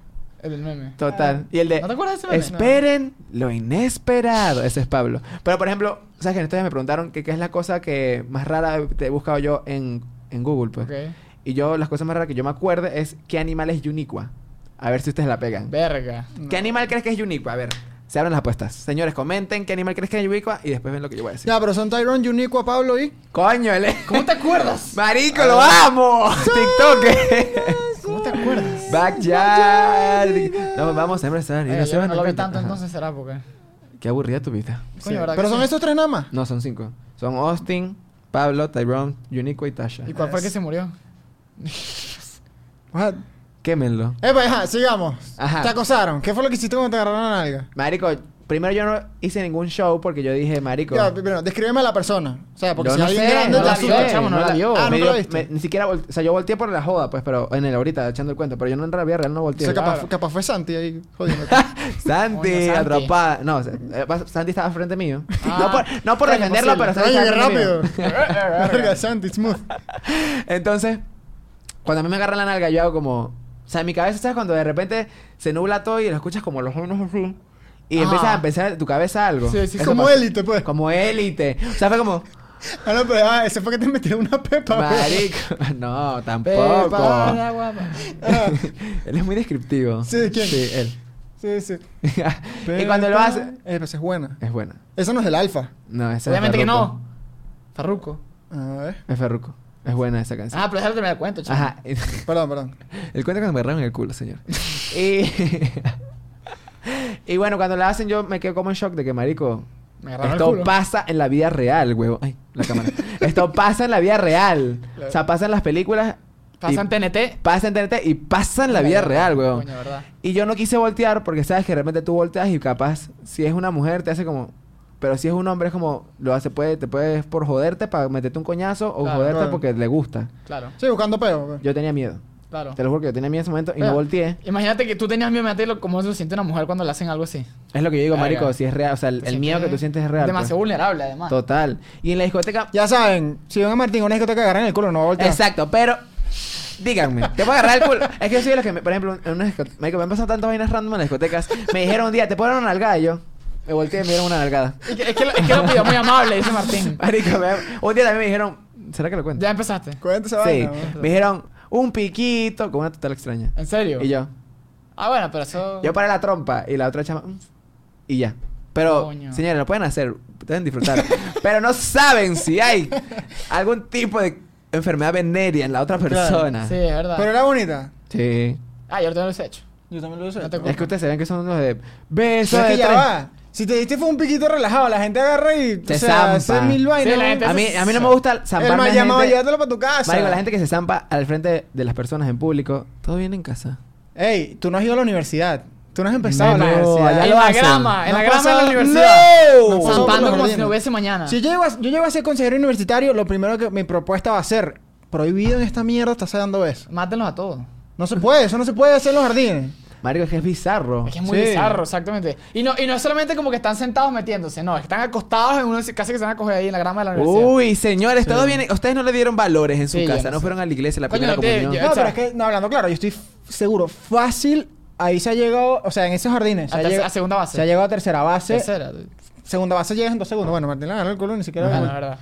El del meme. Total. Y el de. ¿No te acuerdas de ese meme? Esperen lo inesperado. Ese es Pablo. Pero por ejemplo, ¿sabes que en estos días me preguntaron que qué es la cosa que más rara te he buscado yo en, en Google, pues? Ok. Y yo, las cosas más raras que yo me acuerde es qué animal es Uniqua. A ver si ustedes la pegan. Verga. ¿Qué animal crees que es Uniqua? A ver, se abren las apuestas. Señores, comenten qué animal crees que es Uniqua y después ven lo que yo voy a decir. Ya, pero son Tyrone, Unico, a Pablo y... Coño, él es- ¿Cómo te acuerdas? Marico, lo amo. TikTok. ¿Cómo te acuerdas? Backyard. No, vamos a empezar. y Eh, no se yo van no a lo vi tanto, Ajá. entonces será porque. Qué aburrida tu vida. Coño, ¿verdad Pero que son sí? estos tres nada más. No, son cinco. Son Austin, Pablo, Tyrone, Unico y Tasha. ¿Y cuál fue el que se murió? What? Quémenlo. Epa, ajá, sigamos. Ajá. Te acosaron. ¿Qué fue lo que hiciste cuando te agarraron la nalga? Marico, primero yo no hice ningún show porque yo dije, Marico. Ya, primero, descríbeme a la persona. O sea, porque yo si no alguien sé, grande no te la asusta. chamo, no la vio. Ah, me ¿no dio- la viste? me- ni siquiera, o sea, yo volteé por la joda, pues, pero en el ahorita echando el cuento, pero yo no en la vida real no O volteé. sea, capaz, Claro. capaz fue Santi ahí jodiendo. Santi, atrapada. No, o sea, eh, Santi estaba frente mío. Ah. no por, no por Coño, defenderlo, pero. Santi Oye, rápido. frente mío. Verga, Santi, smooth. Entonces, cuando a mí me agarran la nalga, yo hago como. O sea, en mi cabeza, ¿sabes? Cuando de repente se nubla todo y lo escuchas como los unos así. Y Ajá. empiezas a pensar en tu cabeza algo. Sí, sí, Eso Como pasó. élite, pues. Como élite. O sea, fue como. Ah, no, pero ah, ese fue que te metieron una pepa, pues. Marico. No, tampoco. Pepa agua. Ah, él es muy descriptivo. Sí, ¿quién? Sí, él. sí, sí. y cuando lo hace. Eh, pues es buena. Es buena. Eso no es el alfa. No, esa Obviamente es que no. Farruco. A ver. Es Ferruco. Es buena esa canción. Ah, pero déjame terminar el cuento, chaval. Ajá. Perdón, perdón. El cuento cuando me agarraron el culo, señor. y... y bueno, cuando la hacen yo me quedo como en shock de que, marico... Me Esto pasa en la vida real, huevo. Ay, la cámara. Esto pasa en la vida real. O sea, pasa en las películas. Pasa en TNT. Pasa en TNT y pasa en la vida real, ¿verdad? Y yo no quise voltear porque sabes que de repente tú volteas y capaz, si es una mujer, te hace como. Pero si es un hombre, es como. Lo hace, puede, te puedes por joderte para meterte un coñazo o Claro, joderte claro. porque le gusta. Claro, Sí, buscando peo. pues. Yo tenía miedo. Claro. Te lo juro que yo tenía miedo en ese momento y no volteé. Imagínate que tú tenías miedo, imagínate cómo se siente una mujer cuando le hacen algo así. Es lo que yo digo, Verga. marico, si es real. O sea, el, el miedo que tú sientes es real. Demasiado pues. vulnerable, además. Total. Y en la discoteca. Ya saben, si ven a Martín en una discoteca agarran el culo, no voltear. Exacto, pero. Díganme, te puedo agarrar el culo. Es que yo soy de los que, me- por ejemplo, en una discoteca. Me han pasado tantas vainas random en las discotecas. Me dijeron un día, ¿te puedo dar una nalgada? Y yo me volteé y me dieron una nalgada. Es que, es que, lo- es que lo pidió muy amable, dice Martín. Marico, me- un día también me dijeron, ¿será que lo cuento? Ya empezaste. Cuenta esa Sí, vaina. me dijeron un piquito con una total extraña. ¿En serio? Y yo, Ah, bueno, pero eso... yo paré la trompa y la otra chama, "Mm", y ya. Pero, Coño. señores, lo pueden hacer, pueden disfrutar. pero no saben si hay algún tipo de enfermedad venérea en la otra Claro. persona. Sí, es verdad. Pero era bonita. Sí. Ah, yo ahorita lo he hecho. Yo también lo. No te Es que ustedes se ven que son los de beso Pero es de que ya tres. va. Si te diste fue un piquito relajado, la gente agarra y Se o sea, hace zampa. mil vainas. Sí, la gente A mí, a mí no me gusta El zamparme mal llamado, gente... llévatelo para tu casa. Marico, la gente que se zampa al frente de las personas en público, todo bien en casa. Ey, tú no has ido a la universidad. Tú no has empezado No, la ya universidad. en lo la hacen. grama, en No la grama de la universidad. ¡No! Zampando como si no hubiese mañana. Si yo llego, a, yo llego a ser consejero universitario, lo primero que mi propuesta va a ser prohibido en esta mierda estarse dando besos. Mátenlos a todos. No se puede, eso no se puede hacer en los jardines. Marico, es que es bizarro. Es que es muy Sí. bizarro, exactamente. Y no, y no es solamente como que están sentados metiéndose, no, es que están acostados en uno, casi que se van a coger ahí en la grama de la universidad. Uy, señores, Sí. todo bien. Ustedes no le dieron valores en su Sí, yo casa, no no, sé. fueron a la iglesia la Coño, primera no te- comunión. yo- No, pero es que, no, hablando claro, yo estoy f- seguro, fácil, ahí se ha llegado, o sea, en esos jardines, se A ha, llegado- a segunda base. se ha llegado a tercera base. Tercera. Segunda base llegas en dos segundos. Bueno, Martín le ganó el culo ni siquiera. Ah, la verdad.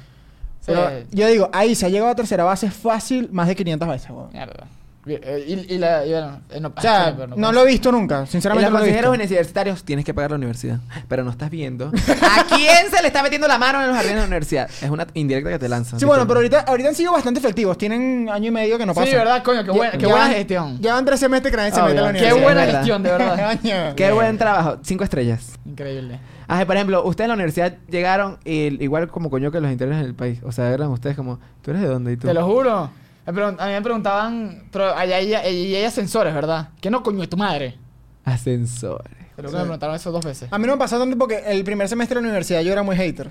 Sí, Pero yo digo, ahí se ha llegado a tercera base fácil más de 500 veces, weón. mierda. Eh, Y, y la, y bueno, no, O sea, pero no lo he visto nunca, En sinceramente los consejeros universitarios tienes que pagar la universidad. Pero no estás viendo. ¿A quién se le está metiendo la mano en los jardines de la universidad? Es una indirecta que te lanzan. Sí, bueno, pero ahorita, ahorita han sido bastante efectivos. Tienen año y medio que no Sí, pasa. verdad, coño, qué buena, qué buena gestión. Llevan tres semestres que nadie se mete a la Qué Qué universidad. buena gestión, de verdad. Qué buen trabajo. Cinco estrellas. Increíble. Ah, por ejemplo, ustedes en la universidad llegaron y igual como coño que los interiores en el país. O sea, eran ustedes como, ¿tú eres de dónde? ¿Y tú? Te lo juro. A mí me preguntaban, pero allá hay, hay- hay ascensores, ¿verdad? ¿Qué no, coño, de tu madre? Ascensores. Sí. me preguntaron eso dos veces. A mí no me pasó tanto porque el primer semestre de la universidad yo era muy hater.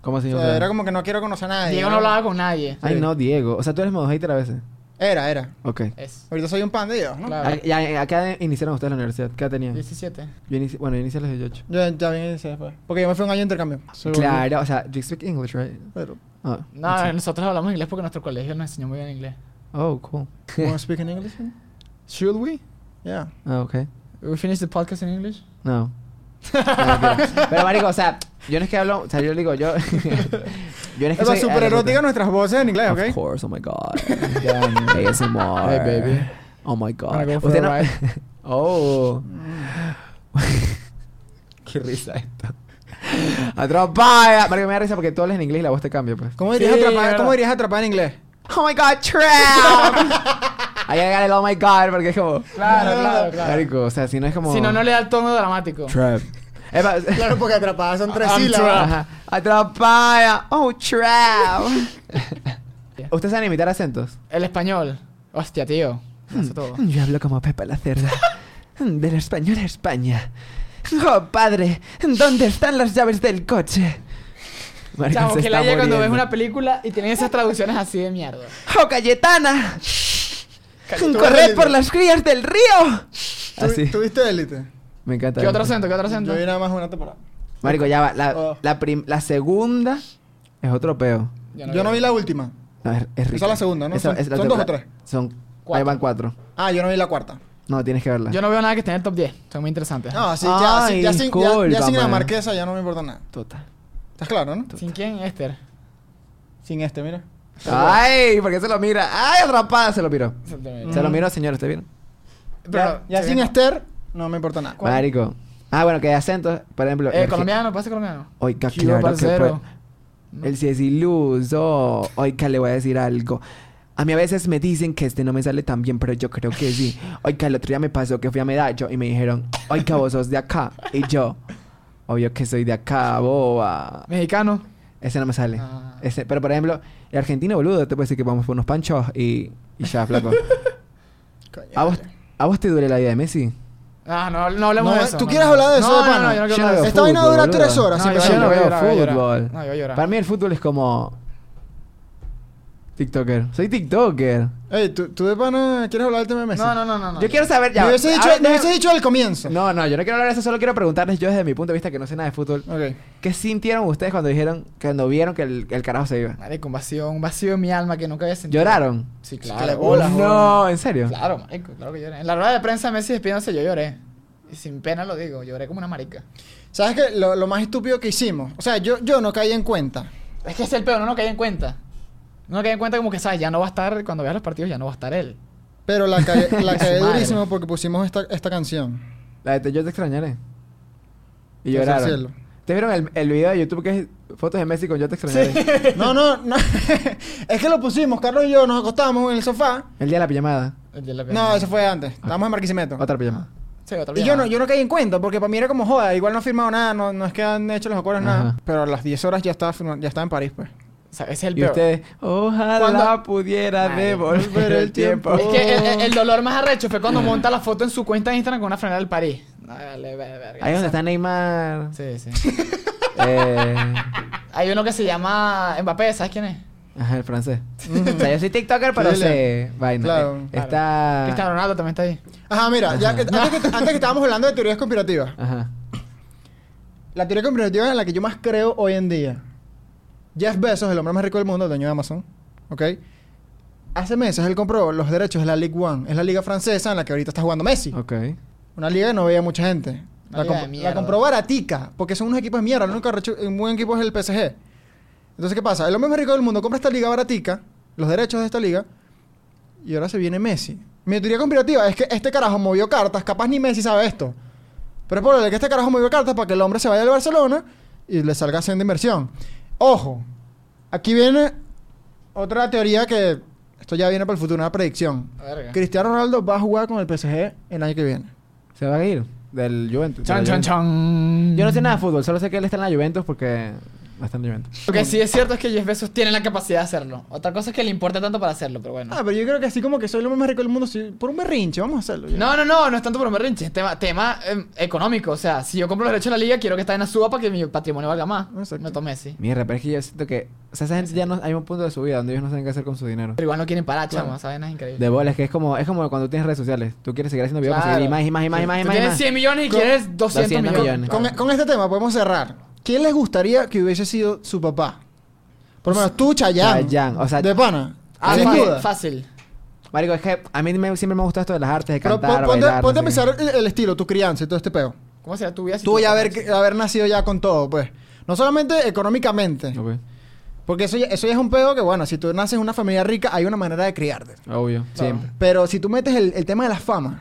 ¿Cómo así? O sea, era como que no quiero conocer a nadie. Diego no hablaba con nadie. Ay, no, Diego. O sea, tú eres modo hater a veces. Era, era. Ok. Es. Ahorita soy un pan de Dios, ¿no? Claro. ¿A, ya- ¿A qué edad iniciaron ustedes la universidad? ¿Qué edad tenían? 17. Yo inicié, bueno, yo inicié a los 18. Yo ya bien inicié después. Porque yo me fui un año de intercambio. Soy Claro, o sea, you speak English, right? Pero, Oh, No, sí. nosotros hablamos inglés porque nuestro colegio nos enseñó muy bien inglés. Oh, cool. ¿Wanna speak in English? Should we? Yeah. Ah, ok. We finish the podcast in English? No. No. Pero, marico, o sea, yo no es que hablo... O sea, yo digo, yo... yo no es que soy... súper erótica nuestras voces en inglés, Of ¿ok? course, oh my god. ASMR. Hey, baby. Oh my god. go for Usted a no... ride? oh. Qué risa esto. Atrapada. Marico, me da risa porque tú hablas en inglés y la voz te cambia, pues. ¿Cómo dirías, Sí, atrapar, verdad. ¿Cómo dirías atrapar en inglés? Oh my god, Trump. Ahí agregar el oh my god porque es como... Claro, claro, claro. Marico, o sea, si no es como... Si no, no le da el tono dramático. Trap. Epa, Claro, porque atrapadas son tres I'm sílabas. Ajá. Atrapada. Oh, trap. ¿Ustedes saben imitar acentos? El español. Hostia, tío. Hace todo. Yo hablo como Pepa la cerda. Del español a España. Oh, padre, ¿dónde están las llaves del coche? Marico, Chavo, se que la haya cuando ves una película y tienen esas traducciones así de mierda. ¡Oh, Cayetana! Tú ¡Corred eres- por las crías del río! ¿Tú- Así. ¿Tuviste élite? Me encanta. ¿Qué otro acento? ¿Qué otro acento? Yo vi nada más una temporada. Marico, ya va. La, Oh. la, prim- la segunda es otro peo. Yo no vi la última. No, es, es Esa es la segunda, ¿no? Son- la son dos o tres. Son... Cuatro. Ahí van cuatro. Ah, yo no vi la cuarta. No, tienes que verla. Yo no veo nada que esté en el top 10. Son muy interesantes. No, así ya, Ay, así- ya, sin, ya, disculpa, sin la man. marquesa ya no me importa nada. Total. ¿Estás claro, no? ¿Sin quién? Esther. Sin este, mira. Ay, ¿por qué se lo mira? Ay, atrapada, se lo miró. Se lo Mm. miró, señor, ¿usted vieron? Ya, ya sin Esther, no me importa nada. ¿Cuál? Marico. Ah, bueno, que de acentos, por ejemplo. Eh, el- colombiano, pasa colombiano. Oiga, Cuba, claro que parcero. puede- El si es iluso. Oiga, le voy a decir algo. A mí a veces me dicen que este no me sale tan bien, pero yo creo que sí. Oiga, el otro día me pasó que fui a Medallo y me dijeron, oiga, vos sos de acá. Y yo, Obvio que soy de acá, boba. Mexicano. Ese no me sale. Ah. Ese, pero por ejemplo, el argentino, boludo, te puede decir que vamos por unos panchos y, y ya, flaco. Coño, ¿A vos, madre. ¿A vos te duele la vida de Messi? Ah, no, no hablemos No, de eso. ¿tú no, quieres no. hablar de eso, No, de no, pana? no, yo no Yo quiero no hablar de veo eso. Esta vaina dura tres horas. No, yo no veo fútbol. No, yo. Para mí el fútbol es como... TikToker. Soy TikToker. Ey, ¿tú, tú de pana quieres hablar del tema de Messi? No, no, no, no. no. Yo quiero saber ya. Me hubiese dicho, ver, me hubiese dicho al comienzo. No, no, yo no quiero hablar de eso, solo quiero preguntarles yo desde mi punto de vista que no sé nada de fútbol. Ok. ¿Qué sintieron ustedes cuando dijeron, cuando vieron que el, el carajo se iba? Marico, un vacío, un vacío en mi alma que nunca había sentido. ¿Lloraron? Sí, claro. bolas, no, ¿en serio? Claro, marico, claro que lloré. En la rueda de prensa de Messi despidiéndose yo lloré. Y sin pena lo digo, lloré como una marica. ¿Sabes qué? Lo, lo más estúpido que hicimos. O sea, yo, yo no caí en cuenta. Es que es el peor, no nos caí en cuenta. No nos caí en cuenta como que, ¿sabes? Ya no va a estar, cuando veas los partidos ya no va a estar él. Pero la cagué, la cagué durísimo porque pusimos esta, esta canción. La de te- Yo te extrañaré. Y el lloraron. cielo. ¿Ustedes vieron el, el video de YouTube que es fotos de Messi con Yo te extrañaré? No, no, no. es que lo pusimos. Carlos y yo nos acostamos en el sofá. El día de la pijamada. El de la No, eso fue antes. Estábamos en Marquisimeto. Otra pijamada. Sí, otra Y yo no, yo no caí en cuenta porque para mí era como joda. Igual no he firmado nada. No, no es que han hecho los acuerdos, nada. Pero a las 10 horas ya estaba, ya estaba en París, pues. O sea, ese es el Y peor. ustedes, ojalá Cuando- pudiera devolver el tiempo. Es que el, el- el dolor más arrecho fue cuando monta la foto en su cuenta de Instagram con una franela del París. Verga. Ahí donde está Neymar. Sí, sí. Eh, Hay uno que se llama Mbappé, ¿sabes quién es? ajá, el francés. o sea, yo soy TikToker, pero Sí, sé vaina. claro, Eh, claro. Está. Cristiano Ronaldo también está ahí. Ajá, mira, ya que, antes, que, antes que estábamos hablando de teorías conspirativas. Ajá. La teoría conspirativa en la que yo más creo hoy en día. Jeff Bezos, el hombre más rico del mundo, dueño de Amazon, ¿ok? Hace meses él compró los derechos de la Ligue One. Es la liga francesa en la que ahorita está jugando Messi. Ok. Una liga que no veía mucha gente. La, comp- de la compró baratica, porque son unos equipos de mierda. El único buen equipo es el PSG. Entonces, ¿qué pasa? El hombre más rico del mundo compra esta liga baratica, los derechos de esta liga, y ahora se viene Messi. Mi teoría conspirativa es que este carajo movió cartas, capaz ni Messi sabe esto. Pero es probable que este carajo movió cartas para que el hombre se vaya del Barcelona y le salga haciendo inversión. Ojo, aquí viene otra teoría que esto ya viene para el futuro, una predicción. Verga. Cristiano Ronaldo va a jugar con el PSG el año que viene. Se va a ir del Juventus. Chan, de chan, Juventus. chan. Yo no sé nada de fútbol, solo sé que él está en la Juventus porque no en la. Lo que sí es cierto es que Jeff Bezos tiene la capacidad de hacerlo. Otra cosa es que le importa tanto para hacerlo, pero bueno. Ah, pero yo creo que así como que soy el hombre más rico del mundo, sí, por un berrinche, vamos a hacerlo. ya. No, no, no, no es tanto por un berrinche, es tema, tema em, económico. O sea, si yo compro los derechos de la liga, quiero que esta vaina suba para que mi patrimonio valga más. Exacto. Me tomé sí. Mierda, pero es que yo siento que. O sea, esa gente ya no. Hay un punto de su vida donde ellos no saben qué hacer con su dinero. Pero igual no quieren parar, chamo. Esa vaina es increíble. De bola, es que es como, es como cuando tienes redes sociales. Tú quieres seguir haciendo videos para Claro. seguir y más y más y más y más y Tú más. y tienes más. 100 millones y Con- quieres 200, 200 millones. millones. Con, con este tema podemos cerrar. ¿Quién les gustaría que hubiese sido su papá? Por lo menos tú, Chayanne. Chayanne, o sea- De pana. Ah, Sin fácil, duda. fácil. Marico, es que a mí me- siempre me gusta esto de las artes, de Pero cantar, pon- ponte, bailar. ponte a sé pensar el, el estilo, tu crianza y todo este peo. ¿Cómo será tu vida si Tú ya haber, nacido ya con todo, pues. No solamente económicamente. Ok, Porque eso ya, eso ya es un pedo que, bueno, si tú naces en una familia rica, hay una manera de criarte. Obvio, Claro. siempre. Pero si tú metes el, el tema de la fama,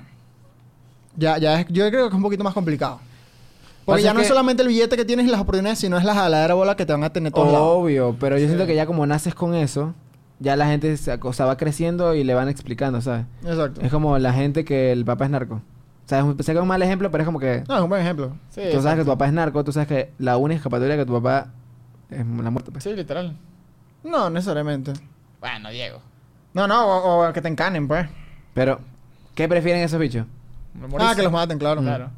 ya, ya es, yo creo que es un poquito más complicado. Porque ya no que- es solamente el billete que tienes y las oportunidades, sino es la jaladera bola que te van a tener todos lados. Obvio, pero yo Sí. siento que ya como naces con eso, ya la gente se, o sea, va creciendo y le van explicando, ¿sabes? Exacto. Es como la gente que el papá es narco. O sea, es un, sé que es un mal ejemplo, pero es como que No, es un buen ejemplo. Sí, tú sabes que tu papá es narco, tú sabes que la única escapatoria que tu papá es la muerte. pues. Sí, literal. No, necesariamente. Bueno, Diego. No, no, o, o que te encanen, pues. Pero, ¿qué prefieren esos bichos? Ah, que los maten, claro. Claro.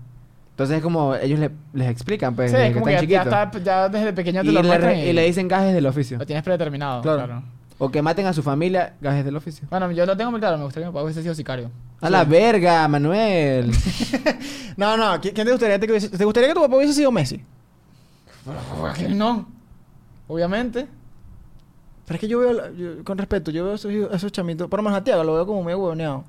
Entonces es como ellos le- les explican, pues, Sí, desde es que como que están ya, ya chiquitos. está, ya desde pequeño te Y lo le, y le dicen gajes del oficio. Lo tienes predeterminado, Claro. claro. O que maten a su familia, gajes del oficio. Bueno, yo lo tengo muy claro. Me gustaría que mi papá hubiese sido sicario. A la verga, Manuel. No, no, ¿qui- ¿quién te gustaría que ¿Te gustaría que tu papá hubiese sido Messi? ¿Por qué no? Obviamente. Pero es que yo veo, yo- con respeto, yo veo esos, esos chamitos, por lo menos a Tiago lo veo como medio huevoneado.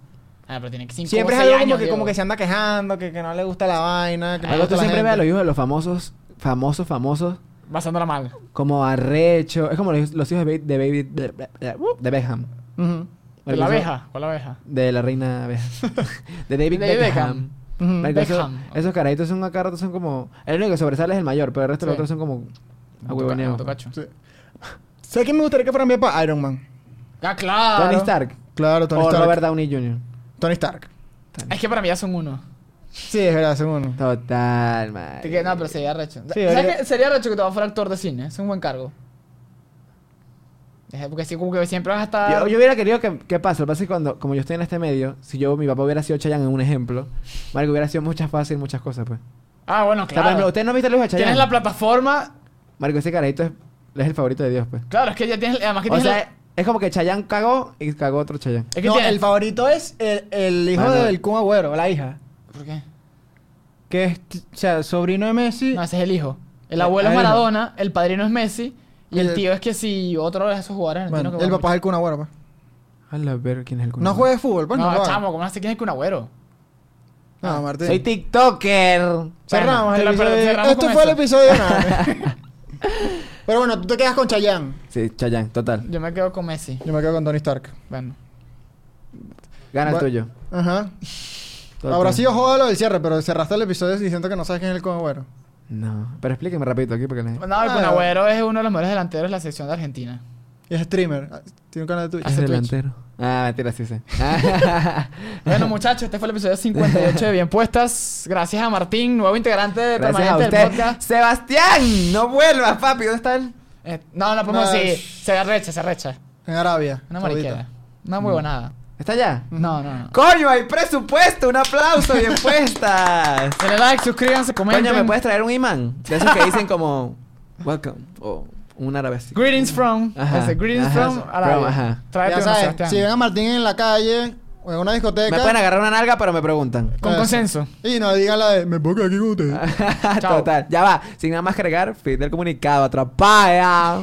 Ah, pero tiene que cinco Siempre es algo como años, que, como que se anda quejando, que, que no le gusta la vaina. Que no le Algo gusta tú la siempre ves a los gente. hijos de los famosos, famosos, famosos, Basándola mal. como arrecho. Es como los, los hijos de, Ba- de Baby de, de- de Beckham. Ujú, ¿De la abeja? ¿Cuál abeja? De la reina abeja. de David David Beckham. Beckham. ujú. Marico, esos, Beckham. esos carajitos son acá rato son como. El único que sobresale es el mayor, pero el resto de los Sí. otros son como. A huevoneados. motocacho. Sí. ¿Sabes quién me gustaría que fuera mi papá? Iron Man. Ah, claro. Tony Stark. Claro, Tony o Stark. Robert Downey Jr. Tony Stark. Es que para mí ya son uno. Sí, es verdad, segundo. Total, man. Que, no, pero sería recho. Sí, ¿Sabes qué? Sería recho que te vas fuera actor de cine. Es un buen cargo. Es Porque sí, como que siempre vas a estar... Yo, yo hubiera querido que... ¿Qué pasa? Lo que pasa es que cuando... Como yo estoy en este medio, si yo... Mi papá hubiera sido Chayanne en un ejemplo, Marco, hubiera sido muchas fácil muchas cosas, pues. Ah, bueno, O sea, por ejemplo, claro. ¿Usted no viste Luis de Chayanne? Tienes la plataforma... Marco, ese carajito es, es el favorito de Dios, pues. Claro, es que ya tienes... Además que O tienes... sea, la- es como que Chayanne cagó y cagó otro Chayanne. Es que no, el favorito es el, el hijo Mano. del Kun Agüero, la hija. ¿Por qué? Que es, o sea, sobrino de Messi. No, ese es el hijo. El Eh, abuelo es el hijo. Maradona, el padrino es Messi y el, El- tío es que si otro de esos jugadores bueno, argentinos que el juegan papá es el Kun Agüero, pues. A la ver quién es el No culo? juegue fútbol, pues mucho. no, lo chamo, ¿cómo no sé quién es el Kun Agüero? No, Martín. Soy TikToker. Cerramos el Bueno, episodio. cerramos con fue el eso. episodio nada. Pero bueno, tú te quedas con Chayanne. Sí, Chayanne, total. Yo me quedo con Messi. Yo me quedo con Tony Stark. Bueno. Gana el Bueno. tuyo. Ajá. Total. Ahora sí, ojo a lo del cierre, pero cerraste el episodio diciendo que no sabes quién es el Kun Agüero. No, pero explíqueme rapidito aquí porque... No, el Kun Ah. Agüero es uno de los mejores delanteros de la sección de Argentina. Y es streamer. Ah, Tiene un canal de Twitch. Es Hace Twitch. delantero. Ah, mentira, sí sé. Bueno, muchachos, este fue el episodio 58 de Bien Puestas. Gracias a Martín, nuevo integrante Gracias a permanente del usted. podcast. Sebastián, no vuelvas, papi. ¿Dónde está él? Eh, no, no podemos No, decir. es- Se arrecha, se arrecha. En Arabia. Una mariquera. Una huevonada. ¿Está allá? No, no, no. ¡Coño, hay presupuesto! ¡Un aplauso! ¡Bien puestas! Denle like, suscríbanse, comenten. Coño, ¿me puedes traer un imán? De esos que dicen como... Welcome. O un árabe así. Greetings from. Ajá, Ese, greetings ajá, from. From, ajá. Tráete Ya uno, sabes, Sebastián. si ven a Martín en la calle o en una discoteca. Me pueden agarrar una nalga, pero me preguntan. Con Eso. consenso. Y no digan la de. Me pongo aquí con ustedes. Chao. Total. Ya va. Sin nada más cargar, fin del comunicado. Atrapada.